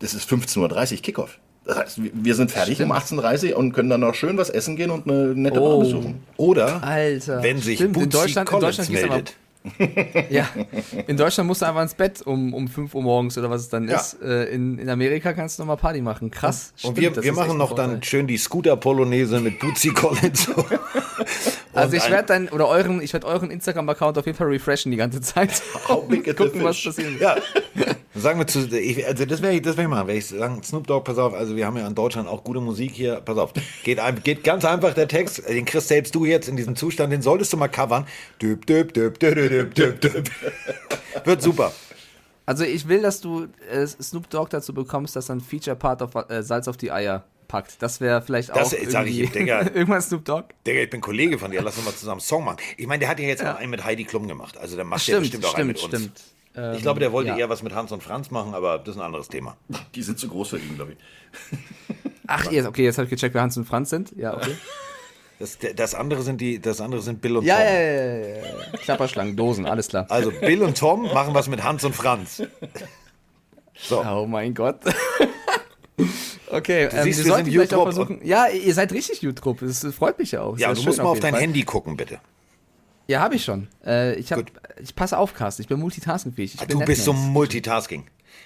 Das ist 15.30 Uhr Kickoff. Das heißt, wir- sind fertig Stimmt. um 18.30 Uhr und können dann noch schön was essen gehen und eine nette Oh. Bar besuchen. Oder Alter. wenn sich Stimmt, in Deutschland- in Deutschland meldet. *laughs* Ja, in Deutschland musst du einfach ins Bett um, um 5 Uhr morgens oder was es dann Ja. ist. Äh, in, in Amerika kannst du nochmal Party machen. Krass. Und Stimmt, wir, wir machen noch dann schön die Scooter-Polonaise mit Bootsy Collins. *laughs* Also ich werde dann, oder euren, ich werde euren Instagram-Account auf jeden Fall refreshen die ganze Zeit. How big *laughs* is the Gucken, was passiert. Ja, sagen wir zu, ich, also das werde ich, das werd ich machen, werde ich sagen, Snoop Dogg, pass auf, also wir haben ja in Deutschland auch gute Musik hier, pass auf, geht, ein, geht ganz einfach der Text, den kriegst selbst du jetzt in diesem Zustand, den solltest du mal covern. Düb, düb, düb, düb, düb, düb, düb. Wird super. Also ich will, dass du äh, Snoop Dogg dazu bekommst, dass er ein Feature-Part auf äh, Salz auf die Eier packt. Das wäre vielleicht Das, auch sag ich Digga. *laughs* irgendwann Snoop Dogg. Digga, ich bin Kollege von dir, lass uns mal zusammen einen Song machen. Ich meine, der hat ja jetzt auch einen mit Heidi Klum gemacht, also der macht ja Stimmt, bestimmt auch einen stimmt, mit uns. stimmt. Ich glaube, der wollte ja. eher was mit Hans und Franz machen, aber das ist ein anderes Thema. *laughs* Die sind zu groß für ihn, glaube ich. *laughs* Ach, jetzt, okay, jetzt habe ich gecheckt, wer Hans und Franz sind. Ja, okay. *laughs* Das, das andere sind die, das andere sind Bill und Ja, Tom. ja, ja, ja, ja. Klapperschlangen, Dosen, alles klar. Also Bill und Tom machen was mit Hans und Franz. So. Oh mein Gott. Okay, ähm, siehst, wir wir sollten sind vielleicht auch versuchen. Ja, ihr seid richtig YouTube. Es freut mich ja auch. Ja, du musst mal auf jeden dein Fall. Handy gucken, bitte. Ja, habe ich schon. Äh, ich hab, Gut. ich passe auf, Carsten. Ich bin multitaskingfähig. Ich bin Du bist so. Multitasking.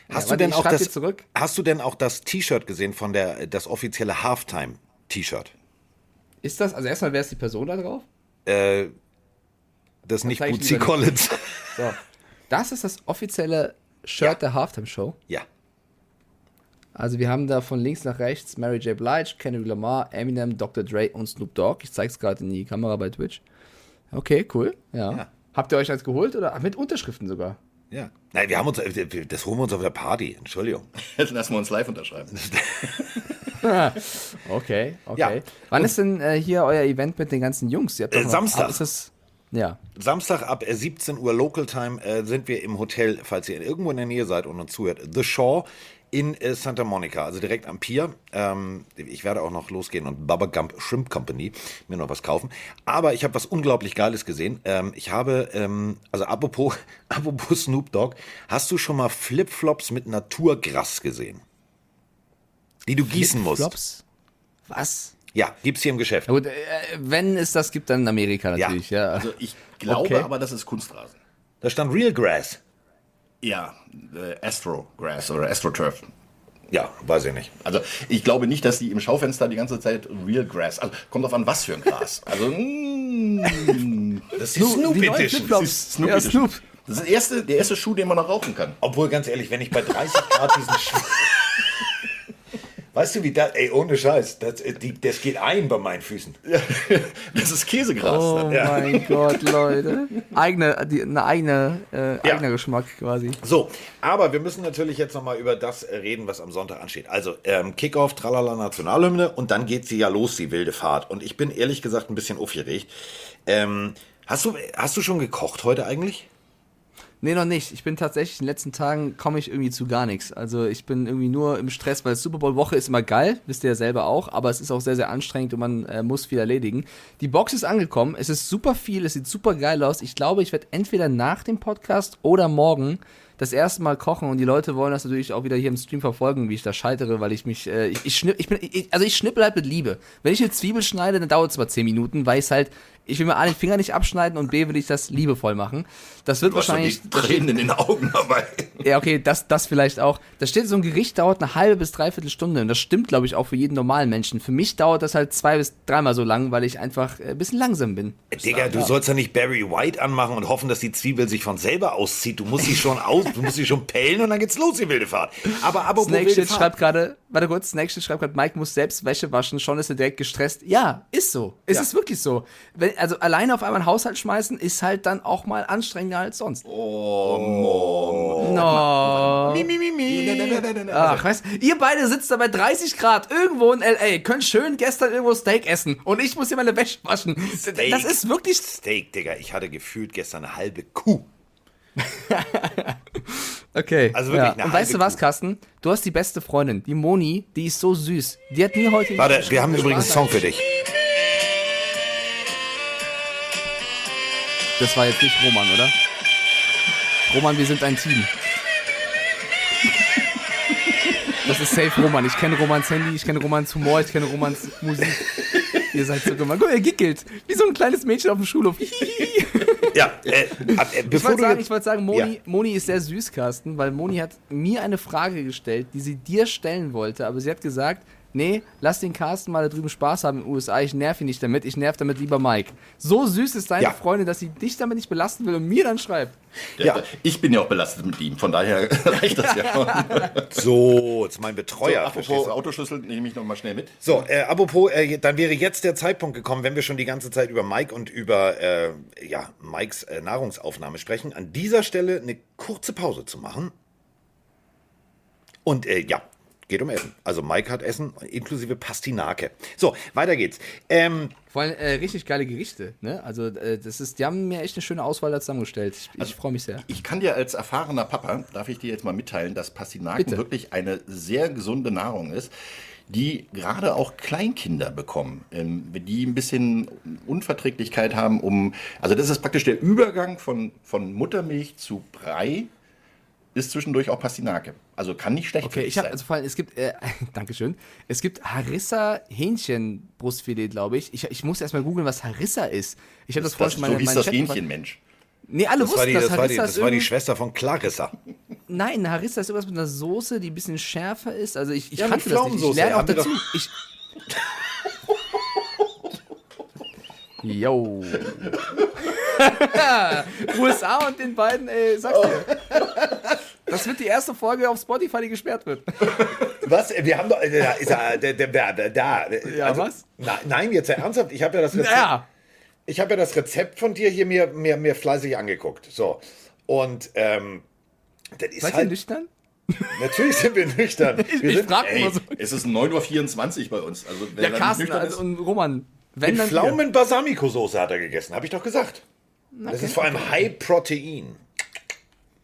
Hast du warte, denn auch das dir zurück. Hast du denn auch das T-Shirt gesehen von der das offizielle Halftime T-Shirt? Ist das, also erstmal, wer ist die Person da drauf? Äh, das nicht zeig ich Bootsy Collins. *laughs* So. Das ist das offizielle Shirt Ja. der Halftime Show. ja. Also wir haben da von links nach rechts Mary J. Blige, Kendrick Lamar, Eminem, Dr. Dre und Snoop Dogg. Ich zeig's gerade in die Kamera bei Twitch. Okay, cool. Ja. Ja. Habt ihr euch eins geholt oder? Mit Unterschriften sogar. Ja. Nein, wir haben uns das holen wir uns auf der Party. Entschuldigung. Jetzt lassen wir uns live unterschreiben. *laughs* Okay, okay. Ja. Wann ist denn äh, hier euer Event mit den ganzen Jungs? Ihr habt doch Äh, Samstag. Ist das, ja. Samstag ab äh, 17 Uhr Local Time äh, sind wir im Hotel, falls ihr irgendwo in der Nähe seid und uns zuhört, The Shaw in äh, Santa Monica, also direkt am Pier. Ähm, ich werde auch noch losgehen und Bubba Gump Shrimp Company mir noch was kaufen. Aber ich habe was unglaublich Geiles gesehen. Ähm, ich habe, ähm, also apropos, *laughs* apropos Snoop Dogg, hast du schon mal Flipflops mit Naturgras gesehen? Die du gießen musst. Was? Ja, gibt's hier im Geschäft. Gut, äh, wenn es das gibt, dann in Amerika Ja. natürlich, ja. Also ich glaube Okay. aber, das ist Kunstrasen. Da stand Real Grass. Ja, äh, Astro Grass oder AstroTurf. Ja, weiß ich nicht. Also ich glaube nicht, dass die im Schaufenster die ganze Zeit Real Grass. Also kommt auf an, was für ein Gras. Also mm, Das ist Snoop- Snoop Edition. Das ist Snoop Ja, Edition. Snoop. Das ist der erste, der erste Schuh, den man noch rauchen kann. Obwohl, ganz ehrlich, wenn ich bei 30 Grad diesen Schuh. Weißt du, wie das, ey, ohne Scheiß, das, äh, die, das geht ein bei meinen Füßen. *laughs* Das ist Käsegras. Oh mein *laughs* Gott, Leute. Eigene, die, eine eigene, äh, Ja. eigener Geschmack quasi. So, aber wir müssen natürlich jetzt nochmal über das äh, reden, was am Sonntag ansteht. Also, ähm, Kickoff, Tralala, Nationalhymne und dann geht sie ja los, die wilde Fahrt. Und ich bin ehrlich gesagt ein bisschen aufgeregt. Ähm, hast, du, hast du schon gekocht heute eigentlich? Nee, noch nicht. Ich bin tatsächlich in den letzten Tagen komme ich irgendwie zu gar nichts. Also ich bin irgendwie nur im Stress, weil Super Bowl Woche ist immer geil, wisst ihr ja selber auch, aber es ist auch sehr, sehr anstrengend und man äh, muss viel erledigen. Die Box ist angekommen, es ist super viel, es sieht super geil aus. Ich glaube, ich werde entweder nach dem Podcast oder morgen das erste Mal kochen und die Leute wollen das natürlich auch wieder hier im Stream verfolgen, wie ich da scheitere, weil ich mich, äh, ich, ich, schnipp, ich bin, ich, also ich schnippel halt mit Liebe. Wenn ich eine Zwiebel schneide, dann dauert es mal 10 Minuten, weil ich halt, ich will mir A, den Finger nicht abschneiden und B, will ich das liebevoll machen. Das wird Du hast doch wahrscheinlich. die Tränen in den Augen dabei. *laughs* Ja, okay, das, das vielleicht auch. Da steht, so ein Gericht dauert eine halbe bis dreiviertel Stunde. Und das stimmt, glaube ich, auch für jeden normalen Menschen. Für mich dauert das halt zwei bis dreimal so lang, weil ich einfach äh, ein bisschen langsam bin. Digga, du sollst ja nicht Barry White anmachen und hoffen, dass die Zwiebel sich von selber auszieht. Du musst sie schon aus, du musst sie schon pellen und dann geht's los, die wilde Fahrt. Aber apropos Snake wilde Fahrt. schreibt gerade, warte kurz, Snake Shit schreibt gerade, Mike muss selbst Wäsche waschen, schon ist er direkt gestresst. Ja, ist so. Es Ja. ist wirklich so. Wenn, also alleine auf einmal einen Haushalt schmeißen, ist halt dann auch mal anstrengender als sonst. Oh, Mom. No. Mi, mi, mi, mi. Ach, weißt ihr beide sitzt da bei 30 Grad irgendwo in L.A., könnt schön gestern irgendwo Steak essen und ich muss hier meine Wäsche waschen. Steak. Das ist wirklich... Steak, Digga. Ich hatte gefühlt gestern eine halbe Kuh. *laughs* Okay. Also wirklich ja. Und weißt du was, Carsten? Du hast die beste Freundin, die Moni, die ist so süß. Die hat mir heute... Warte, wir haben übrigens einen Song für dich. Das war jetzt nicht Roman, oder? Roman, wir sind ein Team. Das ist safe Roman. Ich kenne Romans Handy, ich kenne Romans Humor, ich kenne Romans Musik. Ihr seid so gemein. Guck mal, er gickelt. Wie so ein kleines Mädchen auf dem Schulhof. *laughs* Ja, äh, äh, Ich wollte sagen, ich wollte sagen Moni, Ja. Moni ist sehr süß, Carsten, weil Moni hat mir eine Frage gestellt, die sie dir stellen wollte, aber sie hat gesagt, nee, lass den Carsten mal da drüben Spaß haben in den USA, ich nerv ihn nicht damit, ich nerv damit lieber Mike. So süß ist deine Ja. Freundin, dass sie dich damit nicht belasten will und mir dann schreibt. Ja. Ich bin ja auch belastet mit ihm, von daher *laughs* reicht das ja schon. *laughs* So, jetzt mein So, Betreuer. apropos verstehst du? Autoschlüssel, nehme ich noch mal schnell mit. So, äh, apropos, äh, dann wäre jetzt der Zeitpunkt gekommen, wenn wir schon die ganze Zeit über Mike und über äh, ja, Mikes äh, Nahrungsaufnahme sprechen, an dieser Stelle eine kurze Pause zu machen. Und äh, ja, geht um Essen. Also Mike hat Essen inklusive Pastinake. So, weiter geht's. Ähm, Vor allem äh, richtig geile Gerichte, ne? Also äh, das ist, die haben mir echt eine schöne Auswahl da zusammengestellt. Ich, Also ich freue mich sehr. Ich kann dir als erfahrener Papa, darf ich dir jetzt mal mitteilen, dass Pastinaken Bitte. wirklich eine sehr gesunde Nahrung ist, die gerade auch Kleinkinder bekommen, ähm, die ein bisschen Unverträglichkeit haben, um, also das ist praktisch der Übergang von, von Muttermilch zu Brei, ist zwischendurch auch Pastinake. Also kann nicht schlecht für Okay, dich ich habe sein. also vor allem, es gibt, äh, *laughs* Dankeschön, es gibt Harissa Hähnchenbrustfilet, glaube ich. ich. Ich muss erstmal googeln, was Harissa ist. Ich habe das, vorhin das, schon meine, so hieß das Chat- Hähnchen, Mensch. Nee, alle das war, wussten, die, dass das, war die, das ist war die Schwester von Clarissa. Nein, Harissa ist irgendwas mit einer Soße, die ein bisschen schärfer ist. Also ich, ich Ja, kannte das nicht. Ich lerne auch dazu. Ich Yo. *laughs* *laughs* USA und den beiden, ey, sag's dir. Das wird die erste Folge auf Spotify, die gesperrt wird. Was? Wir haben doch. äh, Da ist er. Der, der, der, da. Ja, was? Na, nein, jetzt ernsthaft. Ich habe ja das Rezept. Ja. Ich habe ja das Rezept von dir hier mir, mir, mir fleißig angeguckt. So. Und ähm, das ist Seid ihr halt. nüchtern? Natürlich sind wir nüchtern. Wir Ich sind frag Ey, immer so. es ist 9.24 Uhr bei uns. Also, wer Ja, da Carsten nüchtern also, ist- und Roman. Wenn mit dann wir. Pflaumen Balsamico-Soße hat er gegessen, habe ich doch gesagt. Das ist vor allem High Protein.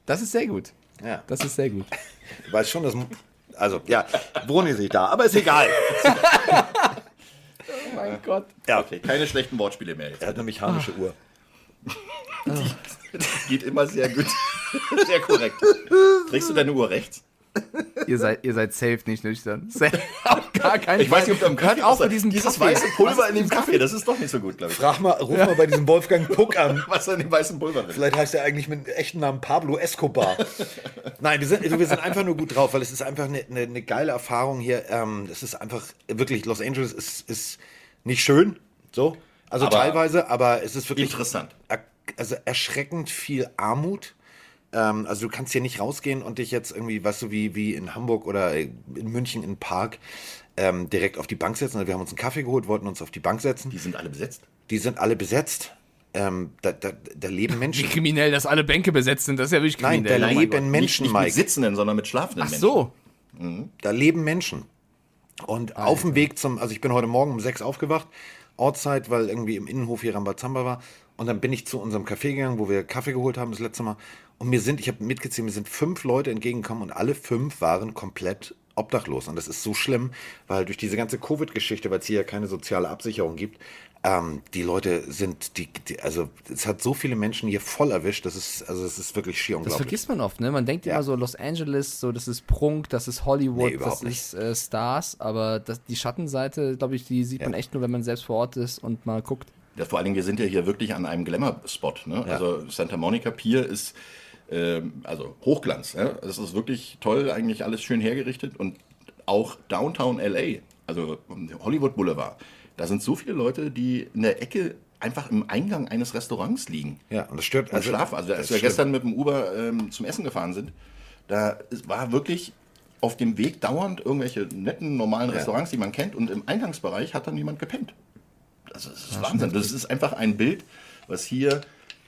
Das ist sehr gut. Ja. Das ist sehr gut. Ich weiß schon, dass. Also, ja, Bruni ist nicht da, aber ist egal. Oh mein Gott. Ja, Okay, keine schlechten Wortspiele mehr jetzt. Er hat eine mechanische Uhr. Geht immer sehr gut. Sehr korrekt. Trägst du deine Uhr rechts? Ihr seid, ihr seid safe nicht nüchtern. *laughs* Safe. Auf gar keinen Ich weiß nicht, ob du am Kaffee was- mit diesem Dieses Kaffee. weiße Pulver in dem Kaffee, das ist doch nicht so gut, glaube ich. Frag mal, ruf mal bei diesem Wolfgang Puck an. *laughs* Was ist in dem weißen Pulver drin? Vielleicht heißt er eigentlich mit echten Namen Pablo Escobar. *laughs* Nein, wir sind, wir sind einfach nur gut drauf, weil es ist einfach eine, eine, eine geile Erfahrung hier. Ähm, es ist einfach wirklich, Los Angeles ist, ist nicht schön, so. Also Aber teilweise, aber es ist wirklich interessant. er, also erschreckend viel Armut. Ähm, also du kannst hier nicht rausgehen und dich jetzt irgendwie, weißt du, wie, wie in Hamburg oder in München in den Park ähm, direkt auf die Bank setzen. Also wir haben uns einen Kaffee geholt, wollten uns auf die Bank setzen. Die sind alle besetzt. Die sind alle besetzt. Ähm, da, da, da leben Wie Menschen. kriminell, dass alle Bänke besetzt sind. Das ist ja wirklich Nein, kriminell. da Oh mein leben Gott. Menschen, nicht, nicht mit sitzenden, sondern mit schlafenden Ach Menschen. so. Da leben Menschen. Und auf dem Weg zum, also ich bin heute Morgen um sechs aufgewacht, Ortszeit, weil irgendwie im Innenhof hier Rambazamba war. Und dann bin ich zu unserem Café gegangen, wo wir Kaffee geholt haben das letzte Mal. Und mir sind, ich habe mitgezählt, mir sind fünf Leute entgegengekommen und alle fünf waren komplett obdachlos. Und das ist so schlimm, weil durch diese ganze Covid-Geschichte, weil es hier ja keine soziale Absicherung gibt, ähm, die Leute sind, die, die, also es hat so viele Menschen hier voll erwischt, das ist, also es ist wirklich schier Das unglaublich. vergisst man oft, ne? Man denkt Ja. immer so Los Angeles, so das ist Prunk, das ist Hollywood, Nee, das nicht. ist äh, Stars, aber das, die Schattenseite, glaube ich, die sieht man echt nur, wenn man selbst vor Ort ist und mal guckt. Ja, vor allen Dingen, wir sind ja hier wirklich an einem Glamour-Spot. Ne? Ja. Also Santa Monica Pier ist ähm, also Hochglanz. Ja? Es ist wirklich toll, eigentlich alles schön hergerichtet. Und auch Downtown LA, also Hollywood Boulevard, da sind so viele Leute, die in der Ecke einfach im Eingang eines Restaurants liegen. Ja, und das stört, Und schlafen. Also das als wir schlimm. gestern mit dem Uber ähm, zum Essen gefahren sind, da war wirklich auf dem Weg dauernd irgendwelche netten, normalen Restaurants, die man kennt. Und im Eingangsbereich hat dann jemand gepennt. Also das ist Wahnsinn. Das ist einfach ein Bild, was hier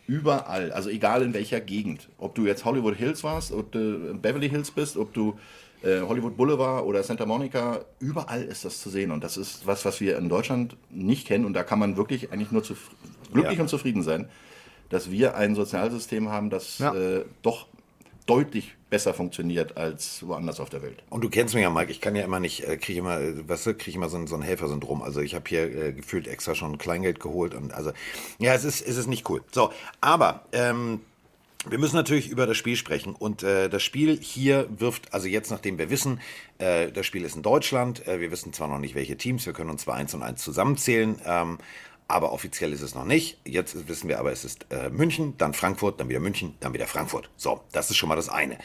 Überall, also egal in welcher Gegend. Ob du jetzt Hollywood Hills warst, ob du Beverly Hills bist, ob du äh, Hollywood Boulevard oder Santa Monica, überall ist das zu sehen. Und das ist was, was wir in Deutschland nicht kennen. Und da kann man wirklich eigentlich nur glücklich Ja. und zufrieden sein, dass wir ein Sozialsystem haben, das Ja. äh, doch deutlich besser funktioniert als woanders auf der Welt. Und du kennst mich ja, Mike. Ich kann ja immer nicht, äh, kriege immer, äh, weißt du, kriege immer so ein, so ein Helfersyndrom. Also ich habe hier äh, gefühlt extra schon Kleingeld geholt und also, ja, es ist, es ist nicht cool. So, aber ähm, wir müssen natürlich über das Spiel sprechen. Und äh, das Spiel hier wirft, also jetzt, nachdem wir wissen, äh, das Spiel ist in Deutschland. Äh, wir wissen zwar noch nicht, welche Teams, wir können uns zwar eins und eins zusammenzählen. Ähm, aber offiziell ist es noch nicht. Jetzt wissen wir aber, es ist äh, München, dann Frankfurt, dann wieder München, dann wieder Frankfurt. So, das ist schon mal das eine.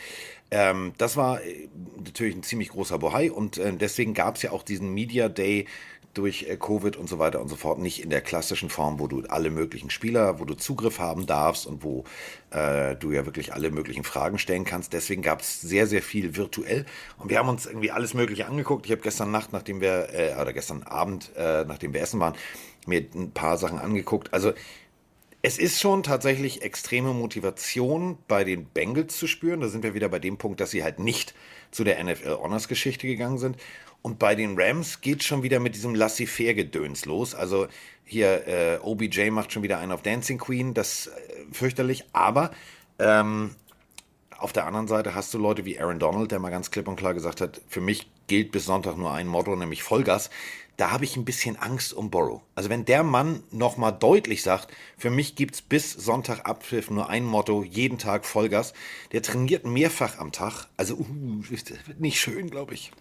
Ähm, das war äh, natürlich ein ziemlich großer Bohai und äh, deswegen gab es ja auch diesen Media Day durch äh, Covid und so weiter und so fort nicht in der klassischen Form, wo du alle möglichen Spieler, wo du Zugriff haben darfst und wo äh, du ja wirklich alle möglichen Fragen stellen kannst. Deswegen gab es sehr, sehr viel virtuell und wir haben uns irgendwie alles Mögliche angeguckt. Ich habe gestern Nacht, nachdem wir, äh, oder gestern Abend, äh, nachdem wir essen waren, mir ein paar Sachen angeguckt. Also es ist schon tatsächlich extreme Motivation bei den Bengals zu spüren. Da sind wir wieder bei dem Punkt, dass sie halt nicht zu der NFL Honors Geschichte gegangen sind. Und bei den Rams geht schon wieder mit diesem Laissez-faire-Gedöns los. Also hier äh, OBJ macht schon wieder einen auf Dancing Queen, das äh, fürchterlich. Aber ähm, auf der anderen Seite hast du Leute wie Aaron Donald, der mal ganz klipp und klar gesagt hat, für mich gilt bis Sonntag nur ein Motto, nämlich Vollgas. Da habe ich ein bisschen Angst um Borrow. Also wenn der Mann nochmal deutlich sagt, für mich gibt's bis Sonntag Abpfiff nur ein Motto, jeden Tag Vollgas. Der trainiert mehrfach am Tag. Also uh, das wird nicht schön, glaube ich.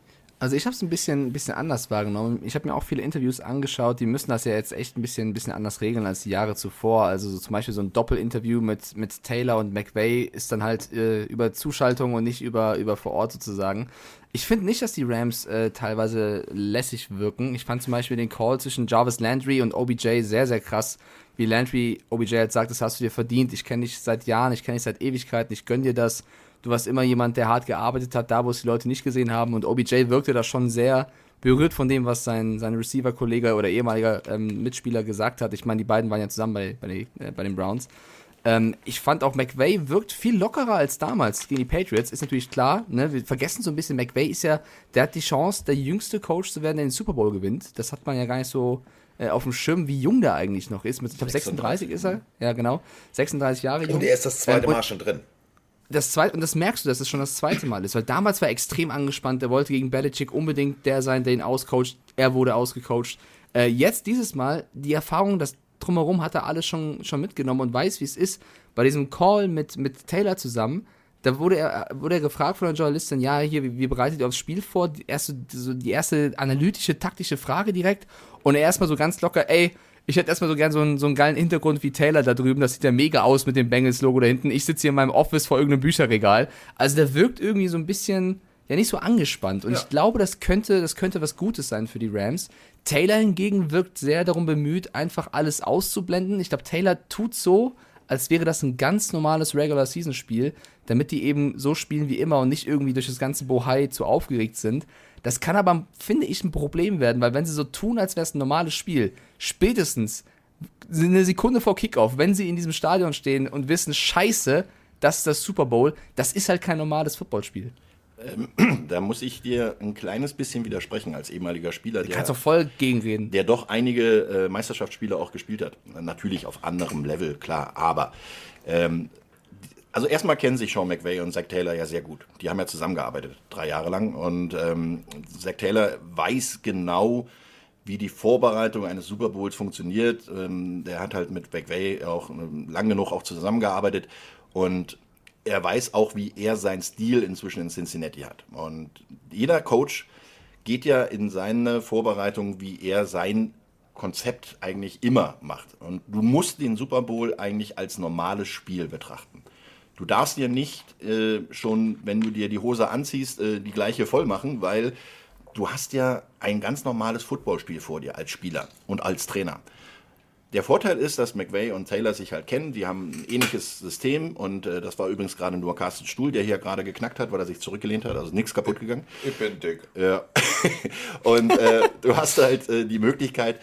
Also ich habe es ein bisschen, bisschen anders wahrgenommen. Ich habe mir auch viele Interviews angeschaut, die müssen das ja jetzt echt ein bisschen, bisschen anders regeln als die Jahre zuvor. Also so zum Beispiel so ein Doppelinterview mit, mit Taylor und McVay ist dann halt äh, über Zuschaltung und nicht über, über vor Ort sozusagen. Ich finde nicht, dass die Rams äh, teilweise lässig wirken. Ich fand zum Beispiel den Call zwischen Jarvis Landry und OBJ sehr, sehr krass. Wie Landry OBJ halt sagt, das hast du dir verdient. Ich kenne dich seit Jahren, ich kenne dich seit Ewigkeiten, ich gönn dir das. Du warst immer jemand, der hart gearbeitet hat, da wo es die Leute nicht gesehen haben. Und OBJ wirkte da schon sehr berührt von dem, was sein, sein Receiver-Kollege oder ehemaliger ähm, Mitspieler gesagt hat. Ich meine, die beiden waren ja zusammen bei, bei, den, äh, bei den Browns. Ähm, ich fand auch McVay wirkt viel lockerer als damals gegen die Patriots. Ist natürlich klar, ne? wir vergessen so ein bisschen, McVay ist ja, der hat die Chance, der jüngste Coach zu werden, der den Super Bowl gewinnt. Das hat man ja gar nicht so äh, auf dem Schirm, wie jung der eigentlich noch ist. Mit, ich glaube, 36 ist er. Ja, genau. 36 Jahre jung. Und er ist das zweite Ähm, Mal schon drin. Das zweite, und das merkst du, dass es schon das zweite Mal ist, weil damals war er extrem angespannt, er wollte gegen Belichick unbedingt der sein, der ihn auscoacht, er wurde ausgecoacht. Äh, jetzt dieses Mal, die Erfahrung, das drumherum hat er alles schon, schon mitgenommen und weiß, wie es ist. Bei diesem Call mit, mit Taylor zusammen, da wurde er, wurde er gefragt von der Journalistin, ja, hier, wie, wie bereitet ihr aufs Spiel vor? Die erste, so die erste analytische, taktische Frage direkt. Und er erstmal so ganz locker, ey, ich hätte erstmal so gern so einen, so einen geilen Hintergrund wie Taylor da drüben. Das sieht ja mega aus mit dem Bengals-Logo da hinten. Ich sitze hier in meinem Office vor irgendeinem Bücherregal. Also der wirkt irgendwie so ein bisschen, ja, nicht so angespannt. Und ich glaube, das könnte, das könnte was Gutes sein für die Rams. Taylor hingegen wirkt sehr darum bemüht, einfach alles auszublenden. Ich glaube, Taylor tut so, als wäre das ein ganz normales Regular-Season-Spiel, damit die eben so spielen wie immer und nicht irgendwie durch das ganze Bohai zu aufgeregt sind. Das kann aber, finde ich, ein Problem werden, weil wenn sie so tun, als wäre es ein normales Spiel, spätestens eine Sekunde vor Kickoff, wenn sie in diesem Stadion stehen und wissen, scheiße, das ist das Super Bowl, das ist halt kein normales Footballspiel. *clears throat* Da muss ich dir ein kleines bisschen widersprechen als ehemaliger Spieler, Du der, kannst doch voll gegenreden. der doch einige äh, Meisterschaftsspiele auch gespielt hat. Natürlich auf anderem Level, klar. Aber ähm, also erstmal kennen sich Sean McVay und Zach Taylor ja sehr gut. Die haben ja zusammengearbeitet, drei Jahre lang. Und ähm, Zach Taylor weiß genau, wie die Vorbereitung eines Super Bowls funktioniert. Ähm, der hat halt mit McVay auch ähm, lang genug auch zusammengearbeitet. Und er weiß auch, wie er seinen Stil inzwischen in Cincinnati hat. Und jeder Coach geht ja in seine Vorbereitung, wie er sein Konzept eigentlich immer macht. Und du musst den Super Bowl eigentlich als normales Spiel betrachten. Du darfst dir nicht äh, schon, wenn du dir die Hose anziehst, äh, die gleiche voll machen, weil du hast ja ein ganz normales Footballspiel vor dir als Spieler und als Trainer. Der Vorteil ist, dass McVay und Taylor sich halt kennen. Die haben ein ähnliches System und äh, das war übrigens gerade nur Carsten Stuhl, der hier gerade geknackt hat, weil er sich zurückgelehnt hat. Also nichts kaputt gegangen. Ich bin dick. Ja. *laughs* und äh, du hast halt äh, die Möglichkeit,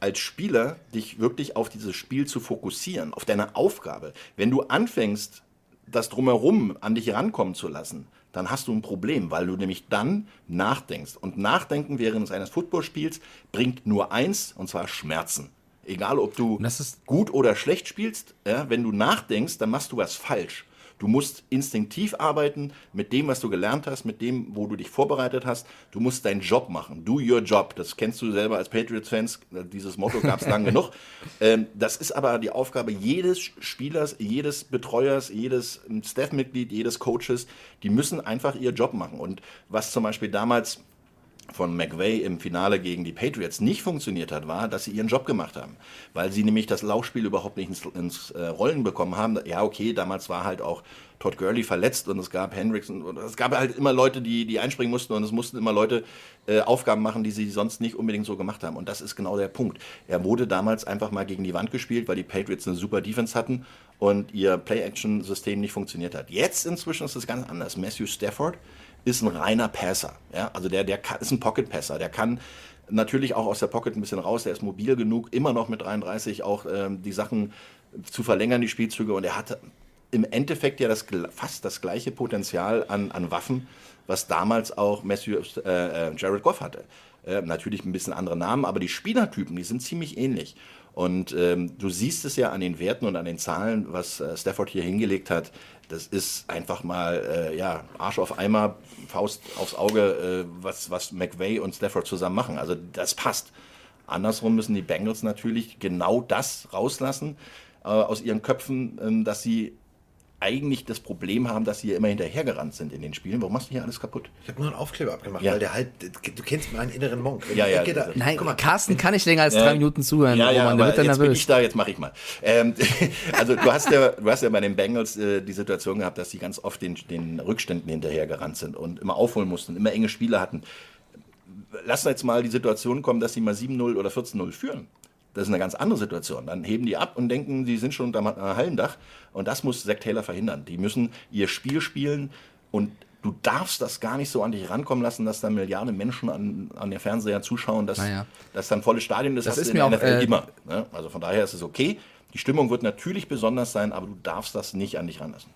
als Spieler, dich wirklich auf dieses Spiel zu fokussieren, auf deine Aufgabe. Wenn du anfängst, das drumherum an dich rankommen zu lassen, dann hast du ein Problem, weil du nämlich dann nachdenkst. Und Nachdenken während eines Footballspiels bringt nur eins, und zwar Schmerzen. Egal, ob du gut oder schlecht spielst, ja, wenn du nachdenkst, dann machst du was falsch. Du musst instinktiv arbeiten mit dem, was du gelernt hast, mit dem, wo du dich vorbereitet hast. Du musst deinen Job machen. Do your job. Das kennst du selber als Patriots-Fans. Dieses Motto gab es lang genug. *laughs* Ähm, das ist aber die Aufgabe jedes Spielers, jedes Betreuers, jedes ähm, Staff-Mitglied, jedes Coaches. Die müssen einfach ihr Job machen. Und was zum Beispiel damals von McVay im Finale gegen die Patriots nicht funktioniert hat, war, dass sie ihren Job gemacht haben. Weil sie nämlich das Laufspiel überhaupt nicht ins, ins äh, Rollen bekommen haben. Ja, okay, damals war halt auch Todd Gurley verletzt und es gab Hendricks und, und es gab halt immer Leute, die, die einspringen mussten und es mussten immer Leute äh, Aufgaben machen, die sie sonst nicht unbedingt so gemacht haben. Und das ist genau der Punkt. Er wurde damals einfach mal gegen die Wand gespielt, weil die Patriots eine super Defense hatten und ihr Play-Action-System nicht funktioniert hat. Jetzt inzwischen ist es ganz anders. Matthew Stafford ist ein reiner Passer. Ja? Also der, der kann, ist ein Pocket-Passer. Der kann natürlich auch aus der Pocket ein bisschen raus. Der ist mobil genug, immer noch mit 33 auch ähm, die Sachen zu verlängern, die Spielzüge. Und er hat im Endeffekt ja das, fast das gleiche Potenzial an, an Waffen, was damals auch Matthew, äh, äh, Jared Goff hatte. Äh, natürlich ein bisschen andere Namen, aber die Spielertypen, die sind ziemlich ähnlich. Und ähm, du siehst es ja an den Werten und an den Zahlen, was äh, Stafford hier hingelegt hat. Das ist einfach mal, äh, ja, Arsch auf Eimer, Faust aufs Auge, äh, was, was McVay und Stafford zusammen machen. Also das passt. Andersrum müssen die Bengals natürlich genau das rauslassen äh, aus ihren Köpfen, ähm, dass sie eigentlich das Problem haben, dass sie hier immer hinterhergerannt sind in den Spielen. Warum machst du hier alles kaputt? Ich habe nur einen Aufkleber abgemacht, Ja. weil der halt, du kennst meinen inneren Monk. Wenn Ja, ich ja, da- Nein, Guck mal, Carsten kann nicht länger als Ja. drei Minuten zuhören, Ja, ja, Roman, der aber wird dann jetzt bin nervös. ich da, jetzt mache ich mal. Ähm, *laughs* also du hast, ja, du hast ja bei den Bengals äh, die Situation gehabt, dass sie ganz oft den, den Rückständen hinterhergerannt sind und immer aufholen mussten, immer enge Spiele hatten. Lass jetzt mal die Situation kommen, dass sie mal 7-0 oder 14-0 führen. Das ist eine ganz andere Situation. Dann heben die ab und denken, sie sind schon unter dem Hallendach. Und das muss Zack Taylor verhindern. Die müssen ihr Spiel spielen und du darfst das gar nicht so an dich rankommen lassen, dass da Milliarden Menschen an, an der Fernseher zuschauen, dass, Naja. dass dann volles Stadion ist. Das ist mir der auch, äh, immer. Ne? Also von daher ist es okay. Die Stimmung wird natürlich besonders sein, aber du darfst das nicht an dich ranlassen.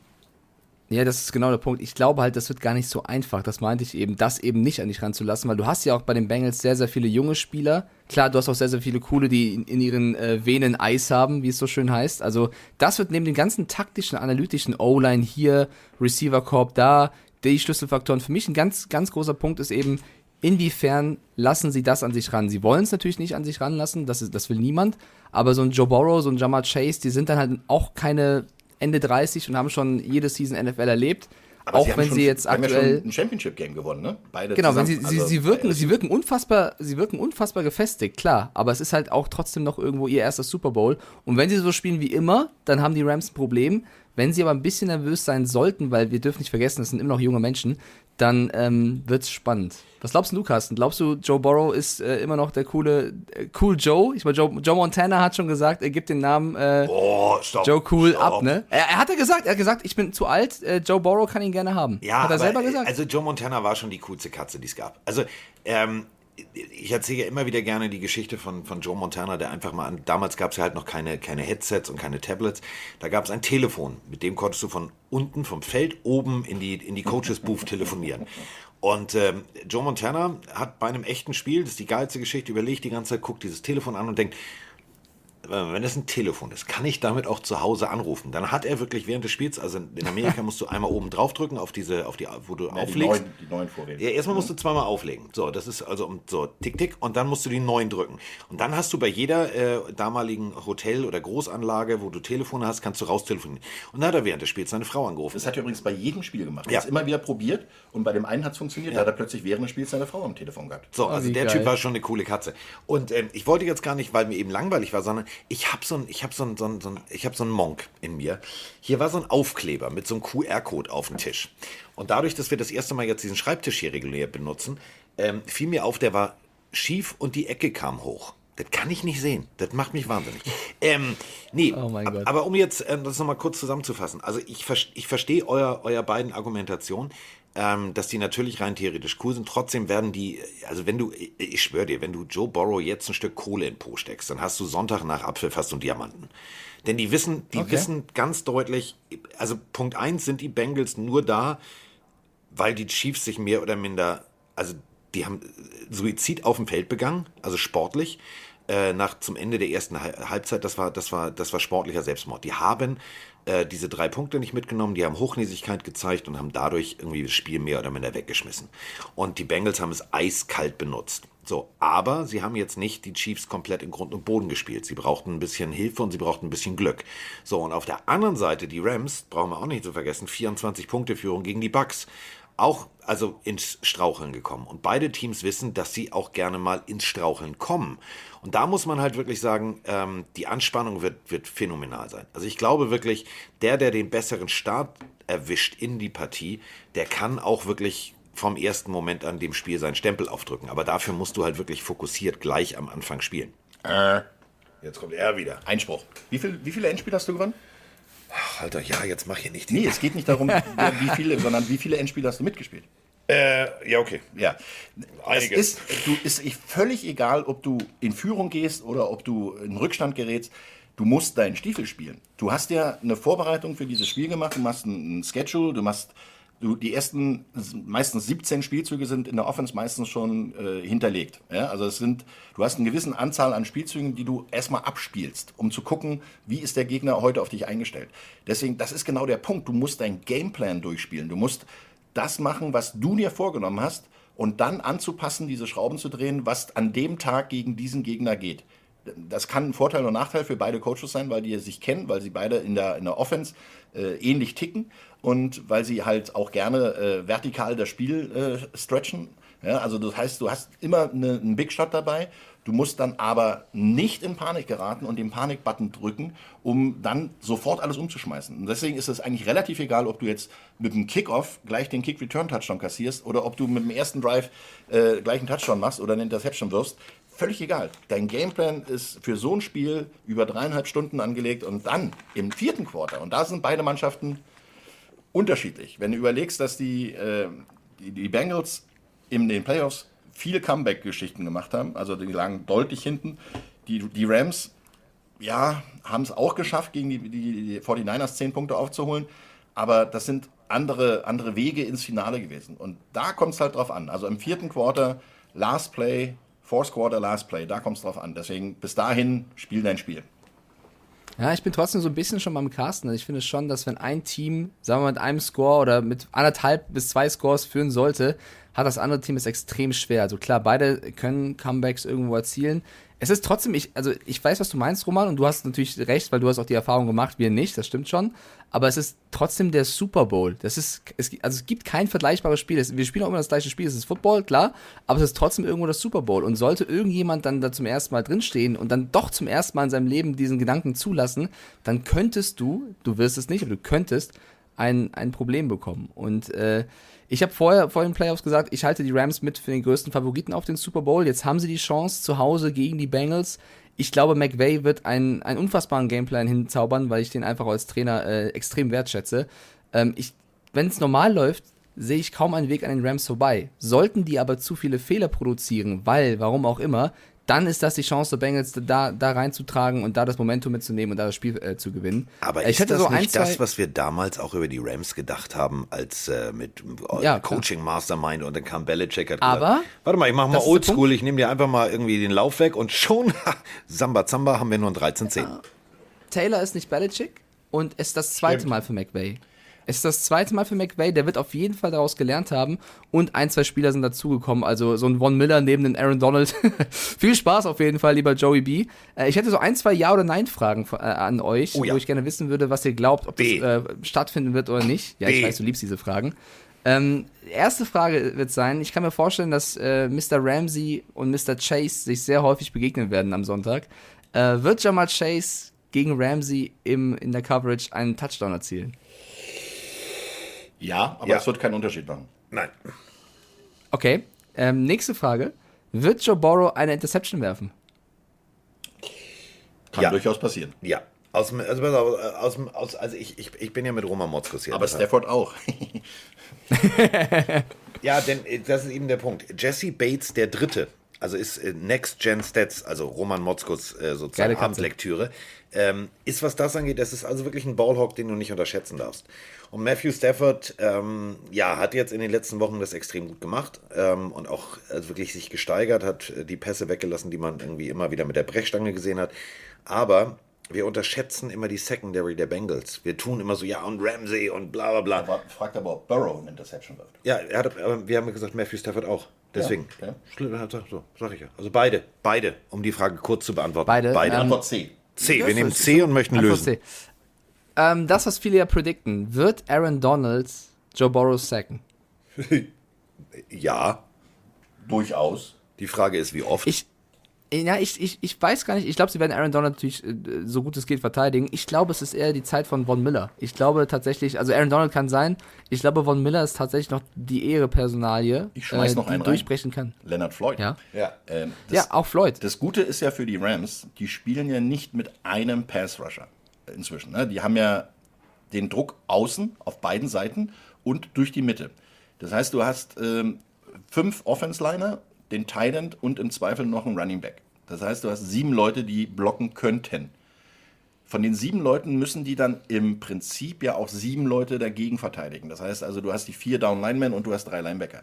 Ja, das ist genau der Punkt. Ich glaube halt, das wird gar nicht so einfach. Das meinte ich eben, das eben nicht an dich ranzulassen, weil du hast ja auch bei den Bengals sehr, sehr viele junge Spieler. Klar, du hast auch sehr, sehr viele coole, die in, in ihren äh, Venen Eis haben, wie es so schön heißt. Also das wird neben den ganzen taktischen, analytischen O-Line hier, Receiver Corp da, die Schlüsselfaktoren. Für mich ein ganz, ganz großer Punkt ist eben, inwiefern lassen sie das an sich ran? Sie wollen es natürlich nicht an sich ranlassen, das, ist, das will niemand. Aber so ein Joe Burrow, so ein Jamar Chase, die sind dann halt auch keine Ende 30 und haben schon jede Season NFL erlebt. Aber auch haben wenn schon, sie jetzt haben aktuell. Ja schon ein Championship-Game gewonnen, ne? Beide Genau, wenn zusammen. sie, sie, Also, sie wirken, sie wirken unfassbar, sie wirken unfassbar gefestigt, klar. Aber es ist halt auch trotzdem noch irgendwo ihr erster Super Bowl. Und wenn sie so spielen wie immer, dann haben die Rams ein Problem. Wenn sie aber ein bisschen nervös sein sollten, weil wir dürfen nicht vergessen, das sind immer noch junge Menschen, dann ähm, wird's spannend. Was glaubst du, Carsten? Glaubst du, Joe Burrow ist äh, immer noch der coole, äh, cool Joe? Ich meine, Joe, Joe Montana hat schon gesagt, er gibt den Namen äh, Oh, stopp. Joe Cool stopp. ab, ne? Er, er hat ja gesagt, er hat gesagt, ich bin zu alt, äh, Joe Burrow kann ihn gerne haben. Ja, hat er aber, selber gesagt. Also Joe Montana war schon die coolste Katze, die es gab. Also ähm, ich erzähle ja immer wieder gerne die Geschichte von, von Joe Montana, der einfach mal an, damals gab es ja halt noch keine, keine Headsets und keine Tablets. Da gab es ein Telefon, mit dem konntest du von unten, vom Feld oben in die, in die Coaches Booth telefonieren. Und ähm, Joe Montana hat bei einem echten Spiel, das ist die geilste Geschichte, überlegt die ganze Zeit, guckt dieses Telefon an und denkt, wenn das ein Telefon ist, kann ich damit auch zu Hause anrufen. Dann hat er wirklich während des Spiels, also in Amerika musst du einmal oben drauf drücken auf diese, auf die, wo du ja, die, auflegst. neuen, die neuen. Ja, erstmal musst du zweimal auflegen. So, das ist also um- so tick tick und dann musst du die neuen drücken. Und dann hast du bei jeder äh, damaligen Hotel oder Großanlage, wo du Telefone hast, kannst du raustelefonieren. Und dann hat er während des Spiels seine Frau angerufen. Das hat er übrigens bei jedem Spiel gemacht. Er Ja. hat es immer wieder probiert und bei dem einen hat es funktioniert. Da hat er plötzlich während des Spiels seine Frau am Telefon gehabt. So, also wie der geil. Typ war schon eine coole Katze. Und ähm, ich wollte jetzt gar nicht, weil mir eben langweilig war, sondern ich habe so ein, ich habe so ein, so ein, so ein, ich habe so einen Monk in mir. Hier war so ein Aufkleber mit so einem QR-Code auf dem Tisch. Und dadurch, dass wir das erste Mal jetzt diesen Schreibtisch hier regulär benutzen, ähm, fiel mir auf, der war schief und die Ecke kam hoch. Das kann ich nicht sehen. Das macht mich wahnsinnig. *laughs* Ähm, nee, Oh ab- aber um jetzt ähm, das nochmal kurz zusammenzufassen. Also ich, ich verstehe euer, euer beiden Argumentation. Ähm, dass die natürlich rein theoretisch cool sind. Trotzdem werden die, also wenn du, ich schwöre dir, wenn du Joe Borrow jetzt ein Stück Kohle in den Po steckst, dann hast du Sonntag nach Apfel fast einen Diamanten. Denn die wissen, die Okay. wissen ganz deutlich, also Punkt eins sind die Bengals nur da, weil die Chiefs sich mehr oder minder, also die haben Suizid auf dem Feld begangen, also sportlich, äh, nach zum Ende der ersten Hal- Halbzeit, das war, das war, das war sportlicher Selbstmord. Die haben äh, diese drei Punkte nicht mitgenommen, die haben Hochnäsigkeit gezeigt und haben dadurch irgendwie das Spiel mehr oder minder weggeschmissen. Und die Bengals haben es eiskalt benutzt. So, aber sie haben jetzt nicht die Chiefs komplett in Grund und Boden gespielt. Sie brauchten ein bisschen Hilfe und sie brauchten ein bisschen Glück. So, und auf der anderen Seite, die Rams, brauchen wir auch nicht zu vergessen, 24 Punkte Führung gegen die Bucks. Auch, also ins Straucheln gekommen. Und beide Teams wissen, dass sie auch gerne mal ins Straucheln kommen. Und da muss man halt wirklich sagen, ähm, die Anspannung wird, wird phänomenal sein. Also ich glaube wirklich, der, der den besseren Start erwischt in die Partie, der kann auch wirklich vom ersten Moment an dem Spiel seinen Stempel aufdrücken. Aber dafür musst du halt wirklich fokussiert gleich am Anfang spielen. Jetzt kommt er wieder. Einspruch. Wie, viel, wie viele Endspiele hast du gewonnen? Ach, Alter, ja, jetzt mach hier nicht Nee, es geht nicht darum, *laughs* wie viele, sondern wie viele Endspiele hast du mitgespielt? Äh, ja, okay. Ja. Einiges. Es ist, du, ist völlig egal, ob du in Führung gehst oder ob du in Rückstand gerätst. Du musst deinen Stiefel spielen. Du hast ja eine Vorbereitung für dieses Spiel gemacht. Du machst einen Schedule, du machst du, die ersten meistens 17 Spielzüge sind in der Offense meistens schon äh, hinterlegt. Ja? Also es sind, du hast eine gewisse Anzahl an Spielzügen, die du erstmal abspielst, um zu gucken, wie ist der Gegner heute auf dich eingestellt. Deswegen, das ist genau der Punkt. Du musst deinen Gameplan durchspielen. Du musst das machen, was du dir vorgenommen hast und dann anzupassen, diese Schrauben zu drehen, was an dem Tag gegen diesen Gegner geht. Das kann ein Vorteil und Nachteil für beide Coaches sein, weil die sich kennen, weil sie beide in der, in der Offense äh, ähnlich ticken und weil sie halt auch gerne äh, vertikal das Spiel äh, stretchen. Ja, also das heißt, du hast immer eine, einen Big Shot dabei. Du musst dann aber nicht in Panik geraten und den Panik-Button drücken, um dann sofort alles umzuschmeißen. Und deswegen ist es eigentlich relativ egal, ob du jetzt mit dem Kickoff gleich den Kick-Return-Touchdown kassierst oder ob du mit dem ersten Drive äh, gleich einen Touchdown machst oder eine Interception wirst. Völlig egal. Dein Gameplan ist für so ein Spiel über dreieinhalb Stunden angelegt und dann im vierten Quarter, und da sind beide Mannschaften unterschiedlich. Wenn du überlegst, dass die, äh, die, die Bengals in den Playoffs viele Comeback-Geschichten gemacht haben, also die lagen deutlich hinten. Die, die Rams, ja, haben es auch geschafft, gegen die, die, die 49ers 10 Punkte aufzuholen, aber das sind andere, andere Wege ins Finale gewesen. Und da kommt es halt drauf an. Also im vierten Quarter, Last Play, Fourth Quarter, Last Play, da kommt es drauf an. Deswegen bis dahin, spiel dein Spiel. Ja, ich bin trotzdem so ein bisschen schon beim Carsten. Ich finde schon, dass wenn ein Team, sagen wir mal, mit einem Score oder mit anderthalb bis zwei Scores führen sollte, hat das andere Team es extrem schwer. Also klar, beide können Comebacks irgendwo erzielen. Es ist trotzdem, ich, also ich weiß, was du meinst, Roman, und du hast natürlich recht, weil du hast auch die Erfahrung gemacht, wir nicht, das stimmt schon. Aber es ist trotzdem der Super Bowl. Das ist, es, also es gibt kein vergleichbares Spiel. Wir spielen auch immer das gleiche Spiel. Es ist Football, klar, aber es ist trotzdem irgendwo das Super Bowl. Und sollte irgendjemand dann da zum ersten Mal drinstehen und dann doch zum ersten Mal in seinem Leben diesen Gedanken zulassen, dann könntest du, du wirst es nicht, aber du könntest ein, ein Problem bekommen. Und äh, ich habe vorher vor den Playoffs gesagt, ich halte die Rams mit für den größten Favoriten auf den Super Bowl. Jetzt haben sie die Chance zu Hause gegen die Bengals. Ich glaube, McVay wird einen, einen unfassbaren Gameplan hinzaubern, weil ich den einfach als Trainer äh, extrem wertschätze. Ähm, Wenn es normal läuft, sehe ich kaum einen Weg an den Rams vorbei. Sollten die aber zu viele Fehler produzieren, weil, warum auch immer, dann ist das die Chance der Bengals, da, da reinzutragen und da das Momentum mitzunehmen und da das Spiel äh, zu gewinnen. Aber Äh, ist das so ein, nicht zwei- das, was wir damals auch über die Rams gedacht haben, als äh, mit äh, Ja, Coaching Mastermind und dann kam Belichick hat Aber- gesagt, warte mal, ich mach mal Oldschool, ich nehme dir einfach mal irgendwie den Lauf weg und schon, *laughs* Samba Zamba, haben wir nur ein 13-10. Taylor ist nicht Belichick und es ist das zweite Mal für McVay. Es ist das zweite Mal für McVay, der wird auf jeden Fall daraus gelernt haben und ein, zwei Spieler sind dazugekommen, also so ein Von Miller neben den Aaron Donald. *laughs* Viel Spaß auf jeden Fall, lieber Joey B. Äh, ich hätte so ein, zwei Ja- oder Nein-Fragen äh, an euch, Oh ja. wo ich gerne wissen würde, was ihr glaubt, ob B. das äh, stattfinden wird oder nicht. Ja, ich B. weiß, du liebst diese Fragen. Ähm, erste Frage wird sein, ich kann mir vorstellen, dass äh, Mr. Ramsey und Mr. Chase sich sehr häufig begegnen werden am Sonntag. Äh, wird Jamal Chase gegen Ramsey im, in der Coverage einen Touchdown erzielen? Ja, aber Ja. es wird keinen Unterschied machen. Nein. Okay, ähm, nächste Frage. Wird Joe Burrow eine Interception werfen? Kann Ja. durchaus passieren. Ja, Aus, also, äh, aus, aus, also ich, ich, ich bin ja mit Roman Motzkus hier. Aber Das heißt- Stafford auch. *laughs* Ja, denn äh, das ist eben der Punkt. Jesse Bates, der Dritte, also ist äh, Next Gen Stats, also Roman Motzkus äh, sozusagen. Abendlektüre, ähm, ist, was das angeht, das ist also wirklich ein Ballhawk, den du nicht unterschätzen darfst. Und Matthew Stafford, ähm, ja, hat jetzt in den letzten Wochen das extrem gut gemacht ähm, und auch also wirklich sich gesteigert, hat äh, die Pässe weggelassen, die man irgendwie immer wieder mit der Brechstange gesehen hat. Aber wir unterschätzen immer die Secondary der Bengals. Wir tun immer so, ja, und Ramsey und bla bla bla. Aber fragt aber, ob Burrow eine Interception wirft. Ja, er hat, aber wir haben gesagt, Matthew Stafford auch. Deswegen. Ja, okay. So, sag ich ja. Also beide. Beide. Um die Frage kurz zu beantworten. Beide, Beide. Antwort C. C. Wir nehmen C und möchten Antwort lösen. C. Ähm, das, was viele ja predikten, wird Aaron Donalds Joe Burrow sacken? *laughs* Ja. Durchaus. Die Frage ist, wie oft. Ich, ja, ich, ich, ich weiß gar nicht. Ich glaube, sie werden Aaron Donald natürlich äh, so gut es geht verteidigen. Ich glaube, es ist eher die Zeit von Von Miller. Ich glaube tatsächlich, also Aaron Donald kann sein. Ich glaube, Von Miller ist tatsächlich noch die Ehre-Personalie, Ich schmeiß noch die einen rein. durchbrechen kann. Leonard Floyd. Ja. ja. Ähm, das, Ja, auch Floyd. Das Gute ist ja für die Rams, die spielen ja nicht mit einem Pass-Rusher inzwischen. Ne? Die haben ja den Druck außen auf beiden Seiten und durch die Mitte. Das heißt, du hast ähm, fünf Offense-Liner, den Tight End und im Zweifel noch einen Running Back. Das heißt, du hast sieben Leute, die blocken könnten. Von den sieben Leuten müssen die dann im Prinzip ja auch sieben Leute dagegen verteidigen. Das heißt also, du hast die vier Down Linemen und du hast drei Linebacker.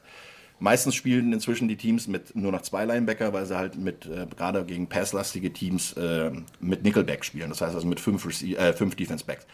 Meistens spielen inzwischen die Teams mit nur noch zwei Linebacker, weil sie halt mit äh, gerade gegen passlastige Teams äh, mit Nickelback spielen. Das heißt also mit fünf, äh, fünf Defense Backs.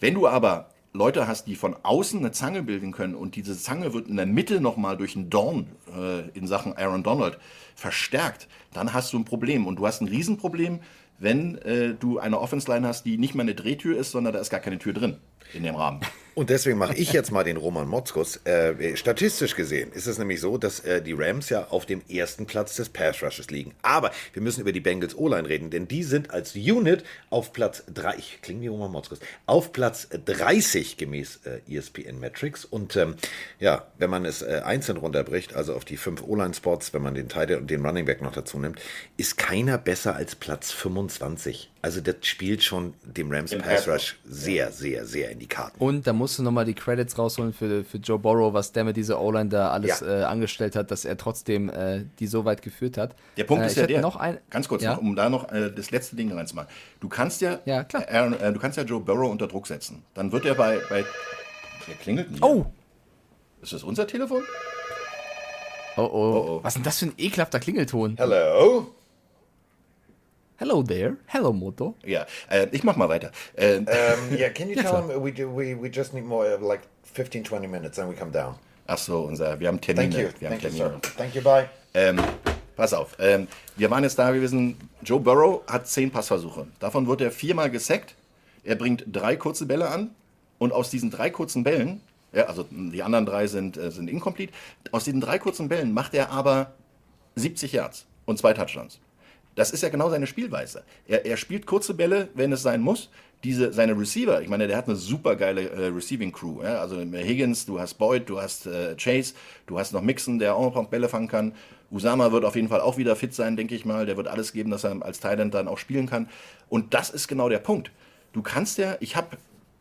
Wenn du aber Leute hast, die von außen eine Zange bilden können und diese Zange wird in der Mitte nochmal durch einen Dorn äh, in Sachen Aaron Donald verstärkt, dann hast du ein Problem. Und du hast ein Riesenproblem, wenn äh, du eine Offense-Line hast, die nicht mal eine Drehtür ist, sondern da ist gar keine Tür drin in dem Rahmen. Und deswegen mache ich jetzt mal den Roman Motzkus. Äh, statistisch gesehen ist es nämlich so, dass äh, die Rams ja auf dem ersten Platz des Pass Rushes liegen. Aber wir müssen über die Bengals O-Line reden, denn die sind als Unit auf Platz 3, ich klinge wie Roman Motzkus, auf Platz 30 gemäß äh, ESPN Metrics. Und ähm, ja, wenn man es äh, einzeln runterbricht, also auf die fünf O-Line-Spots, wenn man den End und den Running Back noch dazu nimmt, ist keiner besser als Platz 25. Also das spielt schon dem Rams Pass Rush sehr, sehr, sehr in die Karten. Und da musst du nochmal die Credits rausholen für, für Joe Burrow, was der mit dieser O-Line da alles Ja. äh, angestellt hat, dass er trotzdem äh, die so weit geführt hat. Der Punkt äh, ist ja der, noch ein, ganz kurz, ja? noch, um da noch äh, das letzte Ding reinzumachen. Du kannst ja, Ja, klar. Aaron, äh, du kannst ja Joe Burrow unter Druck setzen. Dann wird er bei, bei der klingelt nicht. Oh, Ist das unser Telefon? oh, oh, oh. Was ist denn das für ein ekelhafter Klingelton? Hello? Hello there. Hello, Moto. Ja, äh, ich mach mal weiter. Äh, Um, yeah, can you *laughs* Ja, tell klar. him we, do, we, we just need more, uh, like 15, 20 minutes, then we come down. ach so, unser, wir haben Termine. Thank you. Wir haben Thank you, sir. Thank you, bye. Ähm, pass auf. Ähm, wir waren jetzt da gewesen. Joe Burrow hat zehn Passversuche. Davon wird er viermal gesackt. Er bringt drei kurze Bälle an. Und aus diesen drei kurzen Bällen, ja, also die anderen drei sind, äh, sind incomplete, aus diesen drei kurzen Bällen macht er aber 70 Yards und zwei Touchdowns. Das ist ja genau seine Spielweise. Er, er spielt kurze Bälle, wenn es sein muss. Diese, seine Receiver, ich meine, der hat eine super geile äh, Receiving Crew. Ja? Also Higgins, du hast Boyd, du hast äh, Chase, du hast noch Mixon, der auch noch Bälle fangen kann. Usama wird auf jeden Fall auch wieder fit sein, denke ich mal. Der wird alles geben, dass er als Thailand dann auch spielen kann. Und das ist genau der Punkt. Du kannst ja, ich habe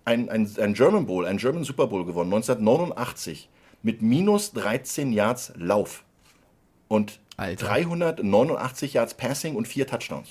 ein, ein, ein German Bowl, ein German Super Bowl gewonnen, 1989, mit minus 13 Yards Lauf und Alter. 389 Yards Passing und vier Touchdowns.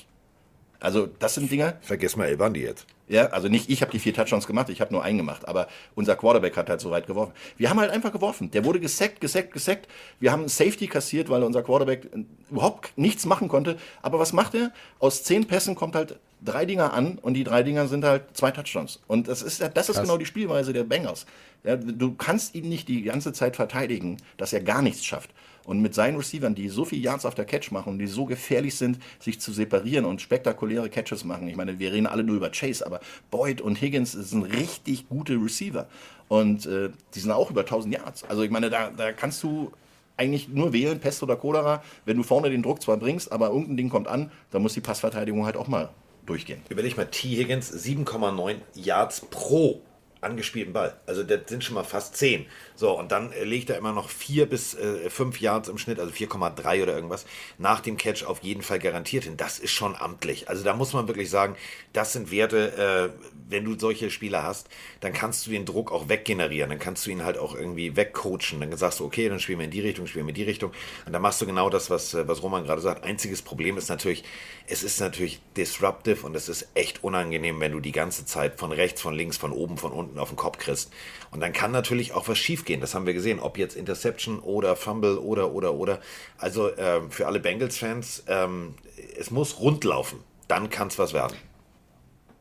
Also das sind Dinger, Vergiss mal El Bandi jetzt. ja, also nicht ich habe die vier Touchdowns gemacht, ich habe nur einen gemacht, aber unser Quarterback hat halt so weit geworfen. Wir haben halt einfach geworfen. Der wurde gesackt, gesackt, gesackt. Wir haben Safety kassiert, weil unser Quarterback äh, überhaupt nichts machen konnte. Aber was macht er? Aus zehn Pässen kommt halt drei Dinger an und die drei Dinger sind halt zwei Touchdowns. Und das ist, ja- das ist genau die Spielweise der Bengals. Ja, du kannst ihn nicht die ganze Zeit verteidigen, dass er gar nichts schafft. Und mit seinen Receivern, die so viel Yards auf der Catch machen die so gefährlich sind, sich zu separieren und spektakuläre Catches machen. Ich meine, wir reden alle nur über Chase, aber Boyd und Higgins sind richtig gute Receiver. Und äh, die sind auch über 1000 Yards. Also ich meine, da, da kannst du eigentlich nur wählen, Pest oder Cholera. Wenn du vorne den Druck zwar bringst, aber irgendein Ding kommt an, dann muss die Passverteidigung halt auch mal durchgehen. Überleg mal, T. Higgins 7,9 Yards pro angespielten Ball. Also das sind schon mal fast 10. So, und dann äh, legt er immer noch 4 bis äh, 5 Yards im Schnitt, also 4,3 oder irgendwas, nach dem Catch auf jeden Fall garantiert hin. Das ist schon amtlich. Also da muss man wirklich sagen, das sind Werte, äh, wenn du solche Spieler hast, dann kannst du den Druck auch weggenerieren. Dann kannst du ihn halt auch irgendwie wegcoachen. Dann sagst du, okay, dann spielen wir in die Richtung, spielen wir in die Richtung. Und dann machst du genau das, was, äh, was Roman gerade sagt. Einziges Problem ist natürlich, es ist natürlich disruptive und es ist echt unangenehm, wenn du die ganze Zeit von rechts, von links, von oben, von unten auf den Kopf kriegst. Und dann kann natürlich auch was schiefgehen. Das haben wir gesehen, ob jetzt Interception oder Fumble oder, oder, oder. Also äh, für alle Bengals-Fans, ähm, es muss rund laufen. Dann kann es was werden.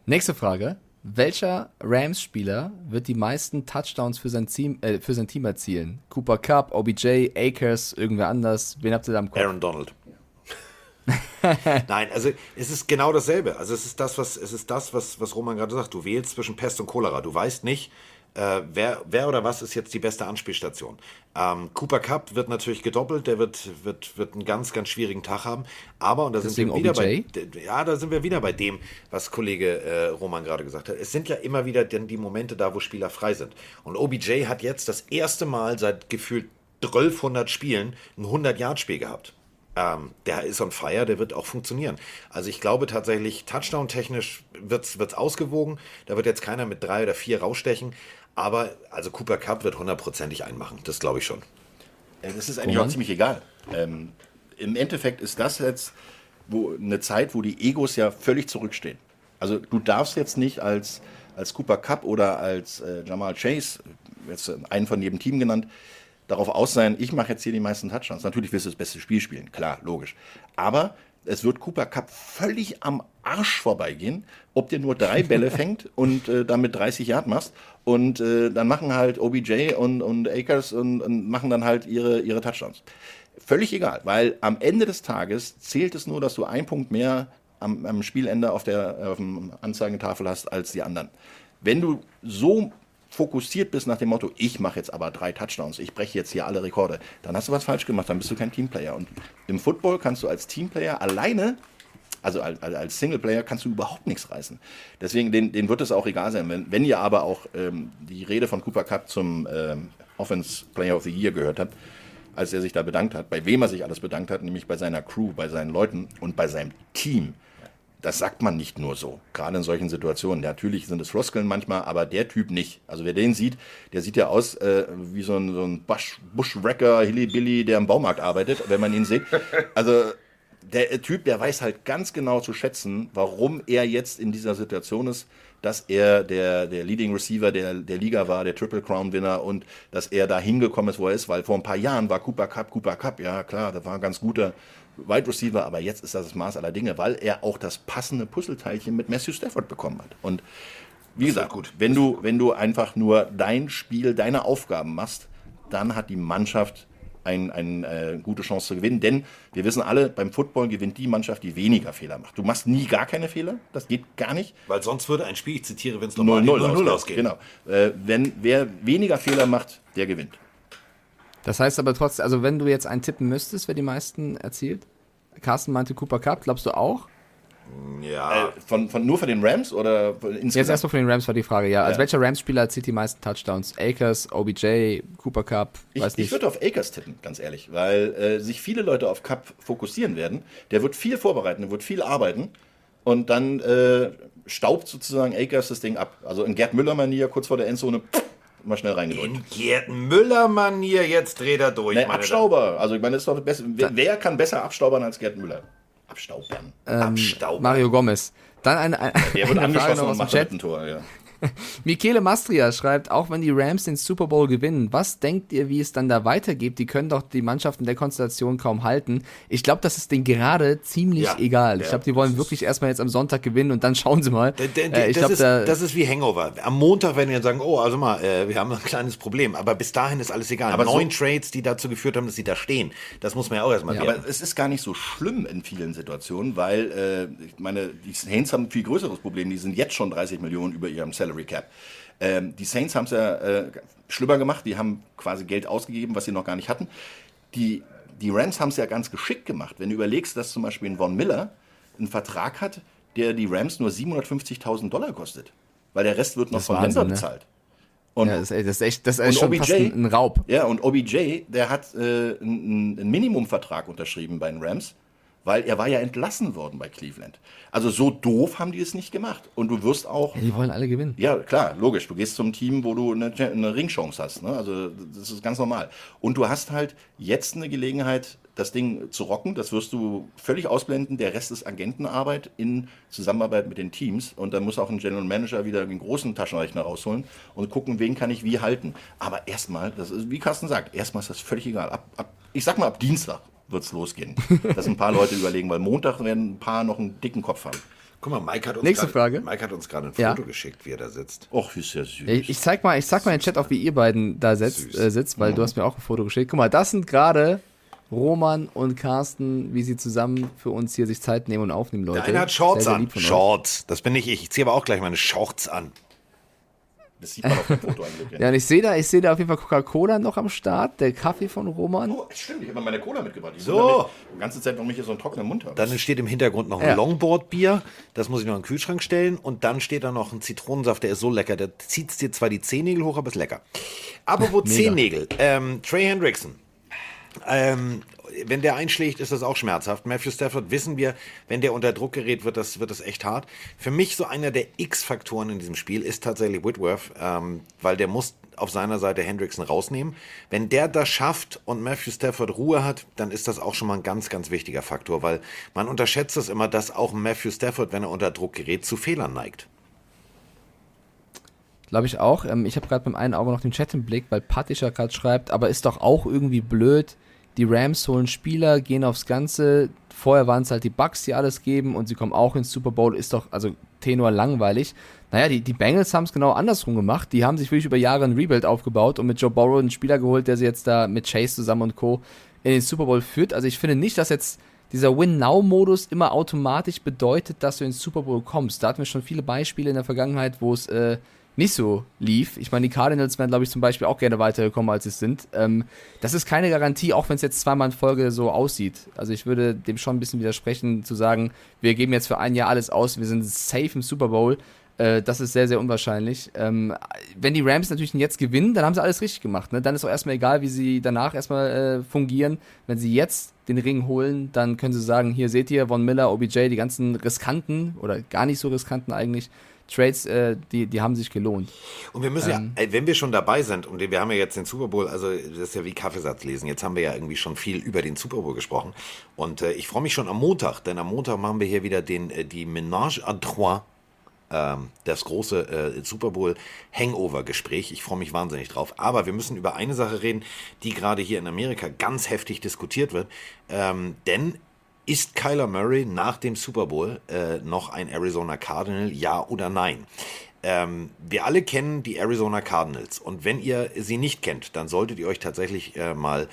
Nächste Frage. Welcher Rams-Spieler wird die meisten Touchdowns für sein, Team, äh, für sein Team erzielen? Cooper Cup, OBJ, Akers, irgendwer anders? Wen habt ihr da im Kopf? Aaron Donald. Nein, also es ist genau dasselbe. Also es ist das, was es ist das, was, was Roman gerade sagt. Du wählst zwischen Pest und Cholera. Du weißt nicht, äh, wer, wer oder was ist jetzt die beste Anspielstation. Ähm, Cooper Cup wird natürlich gedoppelt, der wird, wird, wird einen ganz, ganz schwierigen Tag haben. Aber, und da sind wir wieder OBJ? bei, ja, da sind wir wieder bei dem, was Kollege äh, Roman gerade gesagt hat. Es sind ja immer wieder denn die Momente da, wo Spieler frei sind. Und OBJ hat jetzt das erste Mal seit gefühlt 1200 Spielen ein 100-Yard-Spiel gehabt. Ähm, der ist on fire, der wird auch funktionieren. Also ich glaube tatsächlich, Touchdown-technisch wird es ausgewogen. Da wird jetzt keiner mit drei oder vier rausstechen. Aber also Cooper Cup wird hundertprozentig einmachen. Das glaube ich schon. Ja, Das ist eigentlich auch ziemlich egal. Ähm, Im Endeffekt ist das jetzt wo, eine Zeit, wo die Egos ja völlig zurückstehen. Also du darfst jetzt nicht als, als Cooper Cup oder als äh, Jamal Chase, jetzt äh, einen von jedem Team genannt, darauf aus sein, ich mache jetzt hier die meisten Touchdowns. Natürlich wirst du das beste Spiel spielen, klar, logisch. Aber es wird Cooper Cup völlig am Arsch vorbeigehen, ob der nur drei Bälle *laughs* fängt und äh, damit 30 Yard machst. Und äh, dann machen halt OBJ und, und Akers und, und machen dann halt ihre, ihre Touchdowns. Völlig egal, weil am Ende des Tages zählt es nur, dass du einen Punkt mehr am, am Spielende auf der auf dem Anzeigentafel hast als die anderen. Wenn du so fokussiert bist nach dem Motto, ich mache jetzt aber drei Touchdowns, ich breche jetzt hier alle Rekorde, dann hast du was falsch gemacht, dann bist du kein Teamplayer. Und im Football kannst du als Teamplayer alleine, also als, Singleplayer, kannst du überhaupt nichts reißen. Deswegen, den, denen wird es auch egal sein. Wenn, wenn ihr aber auch ähm, die Rede von Cooper Cup zum ähm, Offense Player of the Year gehört habt, als er sich da bedankt hat, bei wem er sich alles bedankt hat, nämlich bei seiner Crew, bei seinen Leuten und bei seinem Team. Das sagt man nicht nur so, gerade in solchen Situationen. Natürlich sind es Floskeln manchmal, aber der Typ nicht. Also wer den sieht, der sieht ja aus äh, wie so ein, so ein Bush, Bushwrecker, Hillybilly, der im Baumarkt arbeitet, wenn man ihn sieht. Also der Typ, der weiß halt ganz genau zu schätzen, warum er jetzt in dieser Situation ist, dass er der, der Leading Receiver der, der Liga war, der Triple Crown Winner und dass er da hingekommen ist, wo er ist, weil vor ein paar Jahren war Cooper Cup, Cooper Cup, ja klar, das war ein ganz guter Wide Receiver, aber jetzt ist das das Maß aller Dinge, weil er auch das passende Puzzleteilchen mit Matthew Stafford bekommen hat. Und wie gesagt, gut, wenn du, wenn du einfach nur dein Spiel, deine Aufgaben machst, dann hat die Mannschaft eine ein, äh, gute Chance zu gewinnen. Denn wir wissen alle, beim Football gewinnt die Mannschaft, die weniger Fehler macht. Du machst nie gar keine Fehler, das geht gar nicht. Weil sonst würde ein Spiel, ich zitiere, wenn es 0 normal 0 hinten 0 ausgeht. Genau. Äh, wenn wer weniger Fehler macht, der gewinnt. Das heißt aber trotzdem, also wenn du jetzt einen tippen müsstest, wer die meisten erzielt? Carsten meinte Cooper Cup, glaubst du auch? Ja, Äh, von, von, nur für den Rams oder von Jetzt insgesamt? erstmal von den Rams war die Frage, ja. Also Ja. welcher Rams-Spieler erzielt die meisten Touchdowns? Akers, OBJ, Cooper Cup, Ich, weiß ich nicht. würde auf Akers tippen, ganz ehrlich, weil äh, sich viele Leute auf Cup fokussieren werden. Der wird viel vorbereiten, der wird viel arbeiten und dann äh, staubt sozusagen Akers das Ding ab. Also in Gerd Müller-Manier, kurz vor der Endzone, pff, mal schnell reingedrückt. in Gerd Müller-Manier, jetzt dreht er durch. Nee, Abstauber. Also ich meine, das ist doch das Beste. Wer, wer kann besser abstaubern als Gerd Müller? Abstaubern. ähm, Abstauber. Mario Gomez. Dann eine, eine, Der wird eine Frage angeschossen noch und aus dem macht Chat. Tor. Ja. *laughs* Michele Mastria schreibt, auch wenn die Rams den Super Bowl gewinnen, was denkt ihr, wie es dann da weitergeht? Die können doch die Mannschaften der Konstellation kaum halten. Ich glaube, das ist denen gerade ziemlich Ja, egal. Ich ja, glaube, die wollen wirklich erstmal jetzt am Sonntag gewinnen und dann schauen sie mal. D- d- Äh, ich das, glaube, ist, da, das ist wie Hangover. Am Montag werden die dann sagen, oh, also mal, äh, wir haben ein kleines Problem. Aber bis dahin ist alles egal. Aber so- Neun Trades, die dazu geführt haben, dass sie da stehen. Das muss man ja auch erstmal Ja, ja, Aber es ist gar nicht so schlimm in vielen Situationen, weil äh, ich meine, die Saints haben ein viel größeres Problem. Die sind jetzt schon 30 Millionen über ihrem Salary Cap. Ähm, die Saints haben es ja äh, schlimmer gemacht. Die haben quasi Geld ausgegeben, was sie noch gar nicht hatten. Die, die Rams haben es ja ganz geschickt gemacht. Wenn du überlegst, dass zum Beispiel ein Von Miller einen Vertrag hat, der die Rams nur 750.000 Dollar kostet, weil der Rest wird noch Das von Wahnsinn, Denver ne? bezahlt. Und, Ja, das ist, ey, das ist echt, das und ist schon fast ein, ein Raub. Ja, und OBJ, der hat äh, einen, einen Minimumvertrag unterschrieben bei den Rams, weil er war ja entlassen worden bei Cleveland. Also so doof haben die es nicht gemacht. Und du wirst auch Ja, die wollen alle gewinnen. ja, klar, logisch. Du gehst zum Team, wo du eine, eine Ringchance hast. Ne? Also das ist ganz normal. Und du hast halt jetzt eine Gelegenheit, das Ding zu rocken. Das wirst du völlig ausblenden. Der Rest ist Agentenarbeit in Zusammenarbeit mit den Teams. Und dann muss auch ein General Manager wieder den großen Taschenrechner rausholen und gucken, wen kann ich wie halten. Aber erstmal, das ist, wie Carsten sagt, erstmal ist das völlig egal. Ab, ab, ich sag mal, ab Dienstag wird es losgehen. Dass ein paar Leute überlegen, weil Montag werden ein paar noch einen dicken Kopf haben. Guck mal, Mike hat uns Nächste gerade- Frage. Mike hat uns gerade ein Ja. Foto geschickt, wie er da sitzt. Och, ist ja süß. Ich, ich zeig mal, ich zeig mal in den Chat auf, wie ihr beiden da sitzt, äh, sitzt, weil du hast mir auch ein Foto geschickt. Guck mal, das sind gerade Roman und Carsten, wie sie zusammen für uns hier sich Zeit nehmen und aufnehmen, Leute. Der eine hat Shorts Sehr, sehr an. Shorts. Das bin nicht ich. Ich ziehe aber auch gleich meine Shorts an. Das sieht man auf dem Foto eigentlich. Ja, und ich sehe da, ich sehe da auf jeden Fall Coca-Cola noch am Start, der Kaffee von Roman. Oh, stimmt, ich habe mal meine Cola mitgebracht. Ich So. mich Die ganze Zeit, warum ich hier so einen trockenen Mund habe. Dann steht im Hintergrund noch ein Ja. Longboard-Bier. Das muss ich noch in den Kühlschrank stellen. Und dann steht da noch ein Zitronensaft, der ist so lecker. Der zieht dir zwar die Zehennägel hoch, aber ist lecker. Apropos Zehennägel. Ähm, Trey Hendrickson. Ähm, wenn der einschlägt, ist das auch schmerzhaft. Matthew Stafford wissen wir, wenn der unter Druck gerät, wird das, wird das echt hart. Für mich so einer der X-Faktoren in diesem Spiel ist tatsächlich Whitworth, ähm, weil der muss auf seiner Seite Hendrickson rausnehmen. Wenn der das schafft und Matthew Stafford Ruhe hat, dann ist das auch schon mal ein ganz, ganz wichtiger Faktor, weil man unterschätzt es immer, dass auch Matthew Stafford, wenn er unter Druck gerät, zu Fehlern neigt. Glaube ich auch. Ähm, ich habe gerade beim einen Auge noch den Chat im Blick, weil Patischer gerade schreibt, aber ist doch auch irgendwie blöd. Die Rams holen Spieler, gehen aufs Ganze. Vorher waren es halt die Bucks, die alles geben und sie kommen auch ins Super Bowl. Ist doch, also Tenor langweilig. Naja, die, die Bengals haben es genau andersrum gemacht. Die haben sich wirklich über Jahre ein Rebuild aufgebaut und mit Joe Burrow einen Spieler geholt, der sie jetzt da mit Chase zusammen und Co. in den Super Bowl führt. Also ich finde nicht, dass jetzt dieser Win-Now-Modus immer automatisch bedeutet, dass du ins Super Bowl kommst. Da hatten wir schon viele Beispiele in der Vergangenheit, wo es äh, nicht so lief. Ich meine, die Cardinals wären, glaube ich, zum Beispiel auch gerne weitergekommen, als sie es sind. Ähm, das ist keine Garantie, auch wenn es jetzt zweimal in Folge so aussieht. Also ich würde dem schon ein bisschen widersprechen, zu sagen, wir geben jetzt für ein Jahr alles aus, wir sind safe im Super Bowl. Äh, das ist sehr, sehr unwahrscheinlich. Ähm, wenn die Rams natürlich jetzt gewinnen, dann haben sie alles richtig gemacht. Ne? Dann ist auch erstmal egal, wie sie danach erstmal äh, fungieren. Wenn sie jetzt den Ring holen, dann können sie sagen, hier seht ihr, Von Miller, OBJ, die ganzen riskanten oder gar nicht so riskanten eigentlich Trades, äh, die, die haben sich gelohnt. Und wir müssen ja, ey, wenn wir schon dabei sind, und wir haben ja jetzt den Super Bowl, also das ist ja wie Kaffeesatz lesen, jetzt haben wir ja irgendwie schon viel über den Super Bowl gesprochen. Und äh, ich freue mich schon am Montag, denn am Montag machen wir hier wieder den, äh, die Ménage à Trois, ähm, das große äh, Super Bowl Hangover-Gespräch. Ich freue mich wahnsinnig drauf. Aber wir müssen über eine Sache reden, die gerade hier in Amerika ganz heftig diskutiert wird. Ähm, denn ist Kyler Murray nach dem Super Bowl äh, noch ein Arizona Cardinal, ja oder nein? Ähm, wir alle kennen die Arizona Cardinals und wenn ihr sie nicht kennt, dann solltet ihr euch tatsächlich äh, mal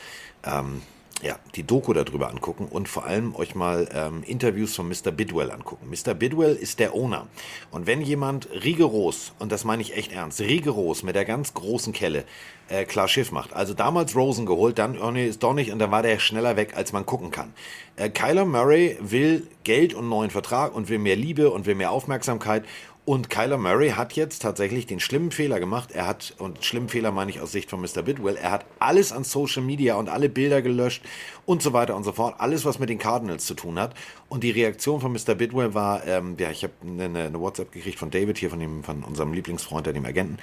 ähm, ja, die Doku darüber angucken und vor allem euch mal ähm, Interviews von Mr. Bidwell angucken. Mr. Bidwell ist der Owner. Und wenn jemand rigoros, und das meine ich echt ernst, rigoros mit der ganz großen Kelle äh, klar Schiff macht, also damals Rosen geholt, dann oh nee, ist doch nicht und dann war der schneller weg, als man gucken kann. Äh, Kyler Murray will Geld und neuen Vertrag und will mehr Liebe und will mehr Aufmerksamkeit und Kyler Murray hat jetzt tatsächlich den schlimmen Fehler gemacht. Er hat, und schlimmen Fehler meine ich aus Sicht von Mr. Bidwell, er hat alles an Social Media und alle Bilder gelöscht und so weiter und so fort. Alles, was mit den Cardinals zu tun hat. Und die Reaktion von Mr. Bidwell war, ähm, ja, ich habe eine, eine WhatsApp gekriegt von David hier, von, dem, von unserem Lieblingsfreund, dem Agenten.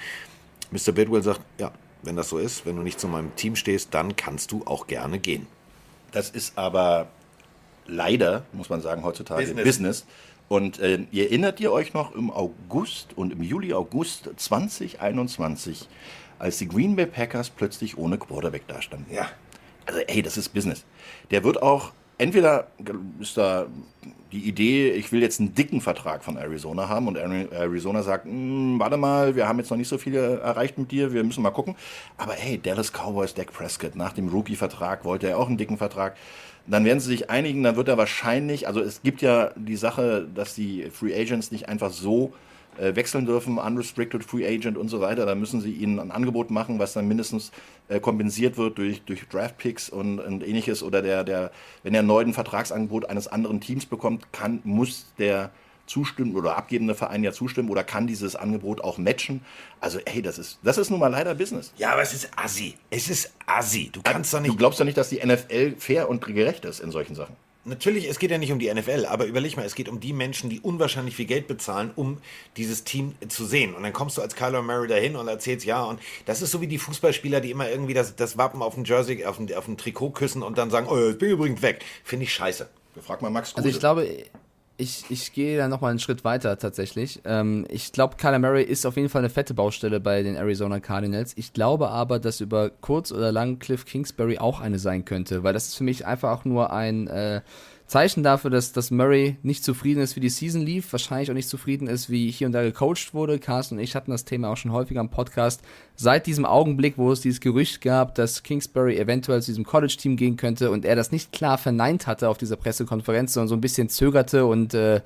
Mr. Bidwell sagt, ja, wenn das so ist, wenn du nicht zu meinem Team stehst, dann kannst du auch gerne gehen. Das ist aber leider, muss man sagen, heutzutage Business. Business. Und äh, ihr erinnert ihr euch noch im August und im Juli, August 2021, als die Green Bay Packers plötzlich ohne Quarterback dastanden? Ja. Also, ey, das ist Business. Der wird auch, entweder ist da die Idee, ich will jetzt einen dicken Vertrag von Arizona haben und Ari- Arizona sagt, "Hm, warte mal, wir haben jetzt noch nicht so viel erreicht mit dir, wir müssen mal gucken. Aber hey, Dallas Cowboys, Dak Prescott, nach dem Rookie-Vertrag wollte er auch einen dicken Vertrag. Dann werden sie sich einigen, dann wird er wahrscheinlich, also es gibt ja die Sache, dass die Free Agents nicht einfach so äh, wechseln dürfen, unrestricted Free Agent und so weiter. Da müssen sie ihnen ein Angebot machen, was dann mindestens äh, kompensiert wird durch, durch Draft Picks und, und ähnliches. Oder der, der, wenn er erneut ein Vertragsangebot eines anderen Teams bekommt, kann, muss der zustimmen oder abgebende Verein ja zustimmen oder kann dieses Angebot auch matchen. Also, hey, das ist, das ist nun mal leider Business. Ja, aber es ist assi. Es ist assi. Du kannst doch Du nicht. glaubst doch nicht, dass die NFL fair und gerecht ist in solchen Sachen. Natürlich, es geht ja nicht um die NFL, aber überleg mal, es geht um die Menschen, die unwahrscheinlich viel Geld bezahlen, um dieses Team zu sehen. Und dann kommst du als Kyler Murray dahin und erzählst, ja, und das ist so wie die Fußballspieler, die immer irgendwie das, das Wappen auf dem Jersey, auf dem, auf dem Trikot küssen und dann sagen, oh, ich bin übrigens weg. Finde ich scheiße. Frag mal Max Kruse. Also ich glaube, ich, ich gehe da nochmal einen Schritt weiter tatsächlich. Ähm, ich glaube, Kyler Murray ist auf jeden Fall eine fette Baustelle bei den Arizona Cardinals. Ich glaube aber, dass über kurz oder lang Cliff Kingsbury auch eine sein könnte, weil das ist für mich einfach auch nur ein äh, Zeichen dafür, dass, dass Murray nicht zufrieden ist, wie die Season lief, wahrscheinlich auch nicht zufrieden ist, wie hier und da gecoacht wurde. Carsten und ich hatten das Thema auch schon häufiger im Podcast. Seit diesem Augenblick, wo es dieses Gerücht gab, dass Kingsbury eventuell zu diesem College-Team gehen könnte und er das nicht klar verneint hatte auf dieser Pressekonferenz, sondern so ein bisschen zögerte und äh,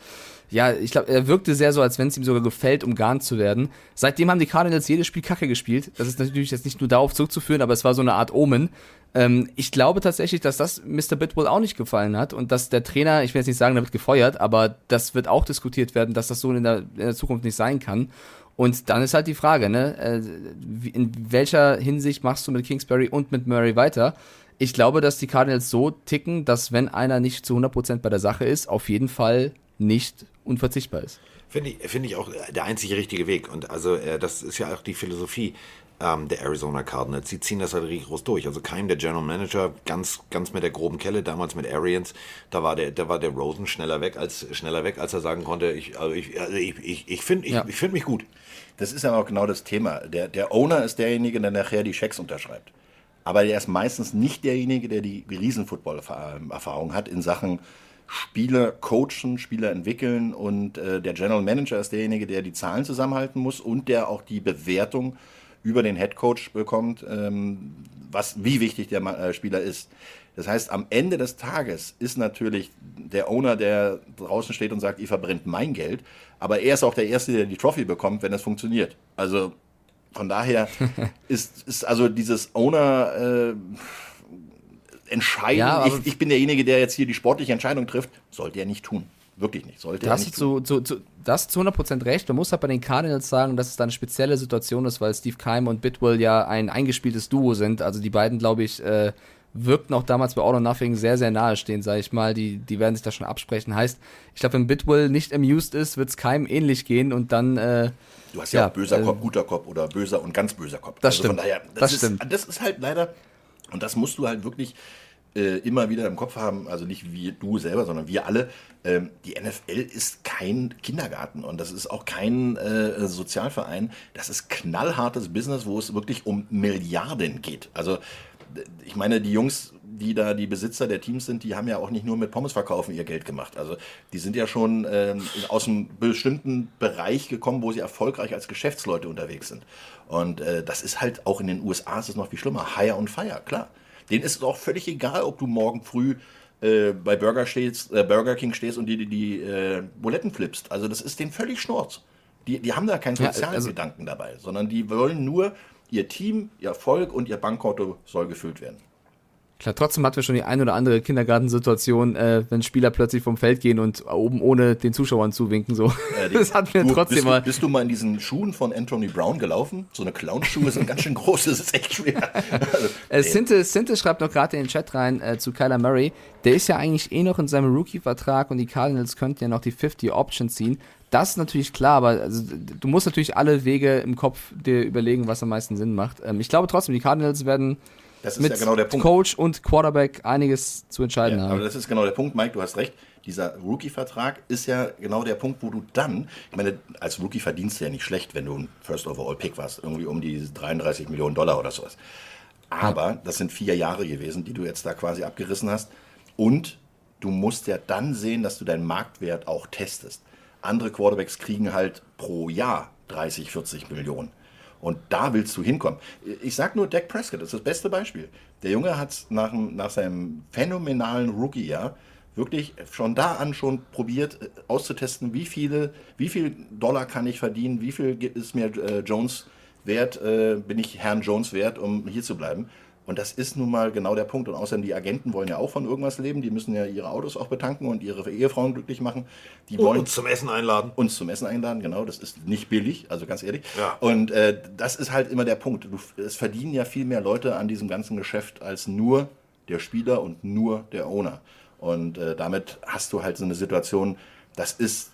ja, ich glaube, er wirkte sehr so, als wenn es ihm sogar gefällt, umgarnt zu werden. Seitdem haben die Cardinals jedes Spiel Kacke gespielt. Das ist natürlich jetzt nicht nur darauf zurückzuführen, aber es war so eine Art Omen. Ähm, ich glaube tatsächlich, dass das Mr. Bitwell auch nicht gefallen hat und dass der Trainer, ich will jetzt nicht sagen, wird gefeuert, aber das wird auch diskutiert werden, dass das so in der, in der Zukunft nicht sein kann. Und dann ist halt die Frage, ne, äh, in welcher Hinsicht machst du mit Kingsbury und mit Murray weiter? Ich glaube, dass die Cardinals so ticken, dass wenn einer nicht zu 100% bei der Sache ist, auf jeden Fall nicht unverzichtbar ist. Finde ich, finde ich auch der einzige richtige Weg. Und also äh, das ist ja auch die Philosophie ähm, der Arizona Cardinals. Sie ziehen das halt rigoros durch. Also Keim, der General Manager, ganz, ganz mit der groben Kelle, damals mit Arians, da war der, da war der Rosen schneller weg, als schneller weg, als er sagen konnte, ich, also ich, also ich, ich, ich finde ich, Ja. ich find mich gut. Das ist ja auch genau das Thema. Der, der Owner ist derjenige, der nachher die Schecks unterschreibt. Aber der ist meistens nicht derjenige, der die Riesen-Football-Erfahrung hat in Sachen Spieler coachen, Spieler entwickeln und äh, der General Manager ist derjenige, der die Zahlen zusammenhalten muss und der auch die Bewertung über den Head Coach bekommt, ähm, was, wie wichtig der äh, Spieler ist. Das heißt, am Ende des Tages ist natürlich der Owner, der draußen steht und sagt, ihr verbrennt mein Geld, aber er ist auch der Erste, der die Trophy bekommt, wenn es funktioniert. Also von daher *laughs* ist, ist also dieses Owner äh, entscheiden, Ja, ich, ich bin derjenige, der jetzt hier die sportliche Entscheidung trifft, sollte er nicht tun. Wirklich nicht. Sollte Da er nicht zu, zu, zu, das zu 100% recht. Man muss halt bei den Cardinals sagen, dass es da eine spezielle Situation ist, weil Steve Keim und Bitwell ja ein eingespieltes Duo sind. Also die beiden, glaube ich, äh, wirkten auch damals bei All or Nothing sehr, sehr nahe stehen, sage ich mal. Die, die werden sich da schon absprechen. Heißt, ich glaube, wenn Bitwell nicht amused ist, wird es Keim ähnlich gehen und dann äh, Du hast ja, Ja, auch böser äh, Kopf, guter Kopf oder böser und ganz böser Kopf. Das also Von stimmt. daher, das, Das ist, stimmt. Das ist halt leider, und das musst du halt wirklich äh, immer wieder im Kopf haben, also nicht wie du selber, sondern wir alle. Ähm, die NFL ist kein Kindergarten und das ist auch kein äh, Sozialverein. Das ist knallhartes Business, wo es wirklich um Milliarden geht. Also ich meine, die Jungs, die da die Besitzer der Teams sind, die haben ja auch nicht nur mit Pommes verkaufen ihr Geld gemacht. Also die sind ja schon ähm, aus einem bestimmten Bereich gekommen, wo sie erfolgreich als Geschäftsleute unterwegs sind. Und äh, das ist halt auch in den USA ist es noch viel schlimmer. Hire und Fire, klar. Denen ist es auch völlig egal, ob du morgen früh äh, bei Burger, stehst, äh, Burger King stehst und die, die, die äh, Buletten flippst. Also das ist denen völlig schnurz. Die, die haben da keinen Ja, sozialen also- Gedanken dabei, sondern die wollen nur ihr Team, ihr Erfolg und ihr Bankkonto soll gefüllt werden. Klar, trotzdem hatten wir schon die ein oder andere Kindergartensituation, äh, wenn Spieler plötzlich vom Feld gehen und oben ohne den Zuschauern zuwinken. So. Äh, die- *laughs* das hatten wir du, trotzdem bist mal. Du, bist du mal in diesen Schuhen von Anthony Brown gelaufen? So eine Clownschuhe sind ganz schön groß, das ist echt schwer. Also, *laughs* Äh, Sinte, Sinte schreibt noch gerade in den Chat rein äh, zu Kyler Murray. Der ist ja eigentlich eh noch in seinem Rookie-Vertrag und die Cardinals könnten ja noch die 50 Option ziehen. Das ist natürlich klar, aber also, du musst natürlich alle Wege im Kopf dir überlegen, was am meisten Sinn macht. Ähm, ich glaube trotzdem, die Cardinals werden Das ist mit ja genau der Punkt. Coach und Quarterback einiges zu entscheiden Ja, haben. aber das ist genau der Punkt, Mike, du hast recht. Dieser Rookie-Vertrag ist ja genau der Punkt, wo du dann, ich meine, als Rookie verdienst du ja nicht schlecht, wenn du ein First Overall Pick warst, irgendwie um die 33 Millionen Dollar oder sowas. Aber das sind vier Jahre gewesen, die du jetzt da quasi abgerissen hast. Und du musst ja dann sehen, dass du deinen Marktwert auch testest. Andere Quarterbacks kriegen halt pro Jahr 30, 40 Millionen. Und da willst du hinkommen. Ich sag nur Dak Prescott, ist das beste Beispiel. Der Junge hat nach, nach seinem phänomenalen Rookie-Jahr wirklich schon da an schon probiert äh, auszutesten, wie viele, wie viel Dollar kann ich verdienen, wie viel ist mir äh, Jones wert, äh, bin ich Herrn Jones wert, um hier zu bleiben. Und das ist nun mal genau der Punkt. Und außerdem, die Agenten wollen ja auch von irgendwas leben. Die müssen ja ihre Autos auch betanken und ihre Ehefrauen glücklich machen. Die Und wollen uns zum Essen einladen. uns zum Essen einladen, genau, das ist nicht billig, also ganz ehrlich. Ja. Und äh, das ist halt immer der Punkt. Du, es verdienen ja viel mehr Leute an diesem ganzen Geschäft als nur der Spieler und nur der Owner. Und äh, damit hast du halt so eine Situation, das ist,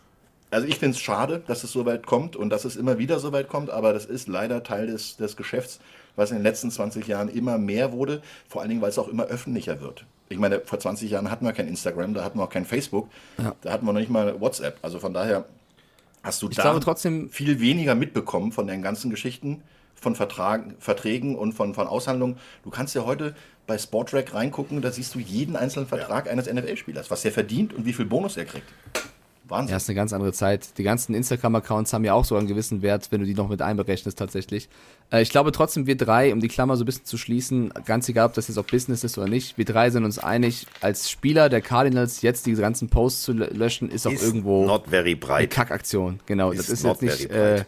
also ich finde es schade, dass es so weit kommt und dass es immer wieder so weit kommt, aber das ist leider Teil des, des Geschäfts, was in den letzten 20 Jahren immer mehr wurde, vor allen Dingen, weil es auch immer öffentlicher wird. Ich meine, vor 20 Jahren hatten wir kein Instagram, da hatten wir auch kein Facebook, da hatten wir noch nicht mal WhatsApp. Also von daher hast du da glaube trotzdem- viel weniger mitbekommen von den ganzen Geschichten, von Vertrag, Verträgen und von, von Aushandlungen. Du kannst ja heute bei Sportrack reingucken, da siehst du jeden einzelnen Vertrag eines NFL-Spielers, was der verdient und wie viel Bonus er kriegt. Wahnsinn. Ja, ist eine ganz andere Zeit. Die ganzen Instagram-Accounts haben ja auch so einen gewissen Wert, wenn du die noch mit einberechnest tatsächlich. Äh, ich glaube trotzdem, wir drei, um die Klammer so ein bisschen zu schließen, ganz egal, ob das jetzt auch Business ist oder nicht, wir drei sind uns einig, als Spieler der Cardinals jetzt die ganzen Posts zu lö- löschen, ist auch Ist irgendwo not very eine bright. Kackaktion. Genau, Ist das ist jetzt nicht... Äh,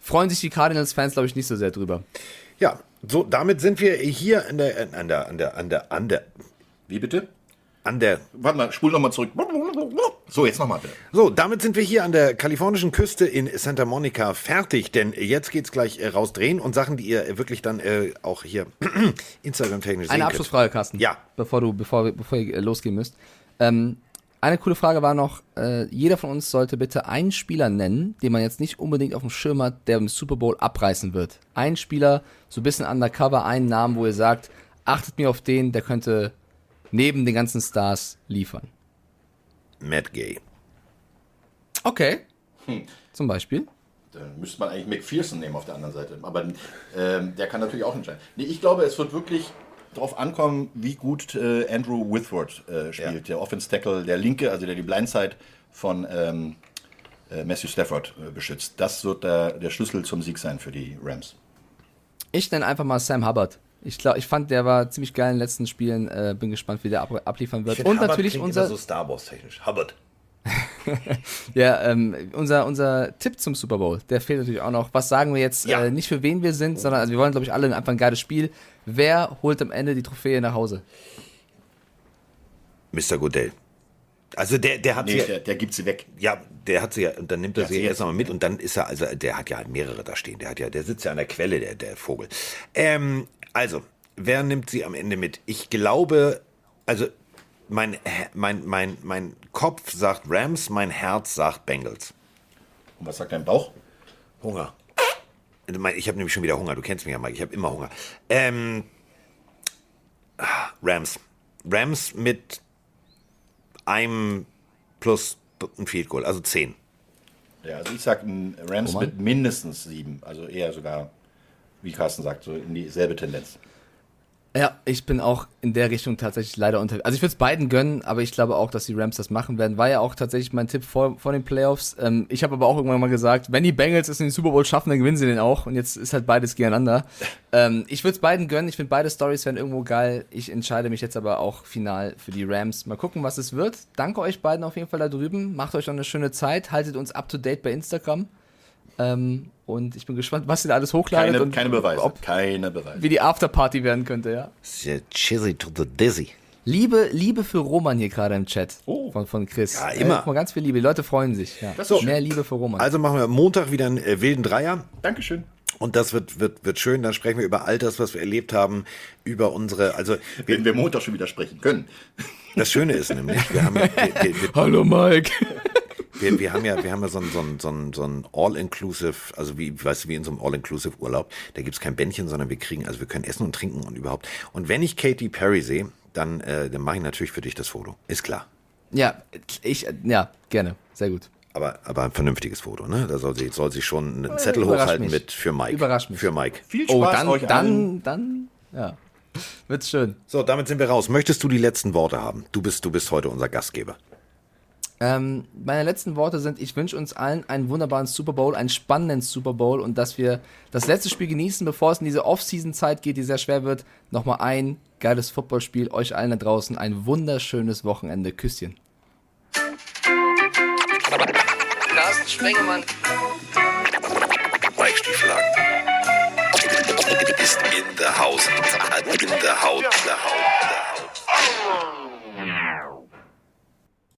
freuen sich die Cardinals-Fans, glaube ich, nicht so sehr drüber. Ja, so, damit sind wir hier an der, an der, an der, an der, an der, Wie bitte? An der, Warte mal, spul nochmal zurück. So, jetzt nochmal bitte. so, damit sind wir hier an der kalifornischen Küste in Santa Monica fertig, denn jetzt geht's gleich äh, rausdrehen und Sachen, die ihr wirklich dann äh, auch hier *clears throat* Instagram-technisch sehen Eine könnt. Abschlussfrage, Carsten. Ja. Bevor du, bevor, bevor ihr äh, losgehen müsst. Ähm, eine coole Frage war noch, äh, jeder von uns sollte bitte einen Spieler nennen, den man jetzt nicht unbedingt auf dem Schirm hat, der im Super Bowl abreißen wird. Ein Spieler, so ein bisschen undercover, einen Namen, wo ihr sagt, achtet mir auf den, der könnte neben den ganzen Stars liefern. Matt Gay. Okay. Zum Beispiel. Dann müsste man eigentlich McPherson nehmen auf der anderen Seite. Aber ähm, der kann natürlich auch entscheiden. Nee, ich glaube, es wird wirklich darauf ankommen, wie gut äh, Andrew Whitworth äh, spielt. Der Offense Tackle, der Linke, also der die Blindside von ähm, äh, Matthew Stafford äh, beschützt. Das wird der, der Schlüssel zum Sieg sein für die Rams. Ich nenne einfach mal Sam Hubbard. Ich glaube, ich fand, der war ziemlich geil in den letzten Spielen. Äh, bin gespannt, wie der ab abliefern wird. Und natürlich unser, so Star Wars technisch. Hubbard. *laughs* Ja, ähm, unser, unser Tipp zum Super Bowl, der fehlt natürlich auch noch. Was sagen wir jetzt? Ja. Äh, nicht für wen wir sind, sondern also wir wollen, glaube ich, alle einfach ein geiles Spiel. Wer holt am Ende die Trophäe nach Hause? Mr. Goodell. Also der, der hat Nee, sie der, der gibt sie weg. ja, der hat sie ja, und dann nimmt er sie sie erst einmal mit und dann ist er, also der hat ja mehrere da stehen. Der hat ja, der sitzt ja an der Quelle, der, der Vogel. Ähm, also, wer nimmt sie am Ende mit? Ich glaube, also mein, mein, mein, mein Kopf sagt Rams, mein Herz sagt Bengals. Und was sagt dein Bauch? Hunger. Ich habe nämlich schon wieder Hunger. Du kennst mich ja, Mike. Ich habe immer Hunger. Ähm, Rams. Rams mit einem plus ein Field Goal, also 10. Ja, also ich sag ein Rams Roman? mit mindestens sieben. Also eher sogar, wie Carsten sagt, so in dieselbe Tendenz. Ja, ich bin auch in der Richtung tatsächlich leider unter. Also ich würde es beiden gönnen, aber ich glaube auch, dass die Rams das machen werden. War ja auch tatsächlich mein Tipp vor, vor den Playoffs. Ähm, ich habe aber auch irgendwann mal gesagt, wenn die Bengals es in den Super Bowl schaffen, dann gewinnen sie den auch. Und jetzt ist halt beides gegeneinander. *laughs* ähm, ich würde es beiden gönnen. Ich finde beide Stories wären irgendwo geil. Ich entscheide mich jetzt aber auch final für die Rams. Mal gucken, was es wird. Danke euch beiden auf jeden Fall da drüben. Macht euch noch eine schöne Zeit. Haltet uns up to date bei Instagram. Ähm, und ich bin gespannt, was ihr da alles hochladet Keine, und keine Beweise. ob keine Beweise. wie die Afterparty werden könnte, ja. Sehr cheesy to the dizzy. Liebe, Liebe für Roman hier gerade im Chat Oh. von, von Chris. Ja, immer. Äh, mal, ganz viel Liebe. Die Leute freuen sich. Ja. Das ist schön. Mehr Liebe für Roman. Also machen wir Montag wieder einen äh, wilden Dreier. Dankeschön. Und das wird, wird, wird schön. Dann sprechen wir über all das, was wir erlebt haben, über unsere, also wir, Wenn wir Montag schon wieder sprechen können. das Schöne ist nämlich, wir haben wir, wir, *laughs* Hallo Mike. Wir, wir haben ja, wir haben ja so ein, so ein, so ein, so ein All-Inclusive, also wie, weißt du, wie in so einem All-Inclusive Urlaub. Da gibt's kein Bändchen, sondern wir kriegen, also wir können essen und trinken und überhaupt. Und wenn ich Katy Perry sehe, dann, äh, dann mache ich natürlich für dich das Foto. Ist klar. Ja, ich, ja, gerne. Sehr gut. Aber, aber ein vernünftiges Foto, ne? Da soll sie, soll sie schon einen Zettel überrasch hochhalten mich. mit für Mike. Überrasch mich. Für Mike. Viel Oh, Spaß dann, euch allen. dann, dann, ja. Wird's schön. So, damit sind wir raus. Möchtest du die letzten Worte haben? Du bist, du bist heute unser Gastgeber. Ähm, meine letzten Worte sind, ich wünsche uns allen einen wunderbaren Super Bowl, einen spannenden Super Bowl und dass wir das letzte Spiel genießen, bevor es in diese Off-Season-Zeit geht, die sehr schwer wird. Nochmal ein geiles Footballspiel. Euch allen da draußen ein wunderschönes Wochenende. Küsschen. Carsten Spengemann. Mike Stieflagen. Ist in in the house. In the house. The house.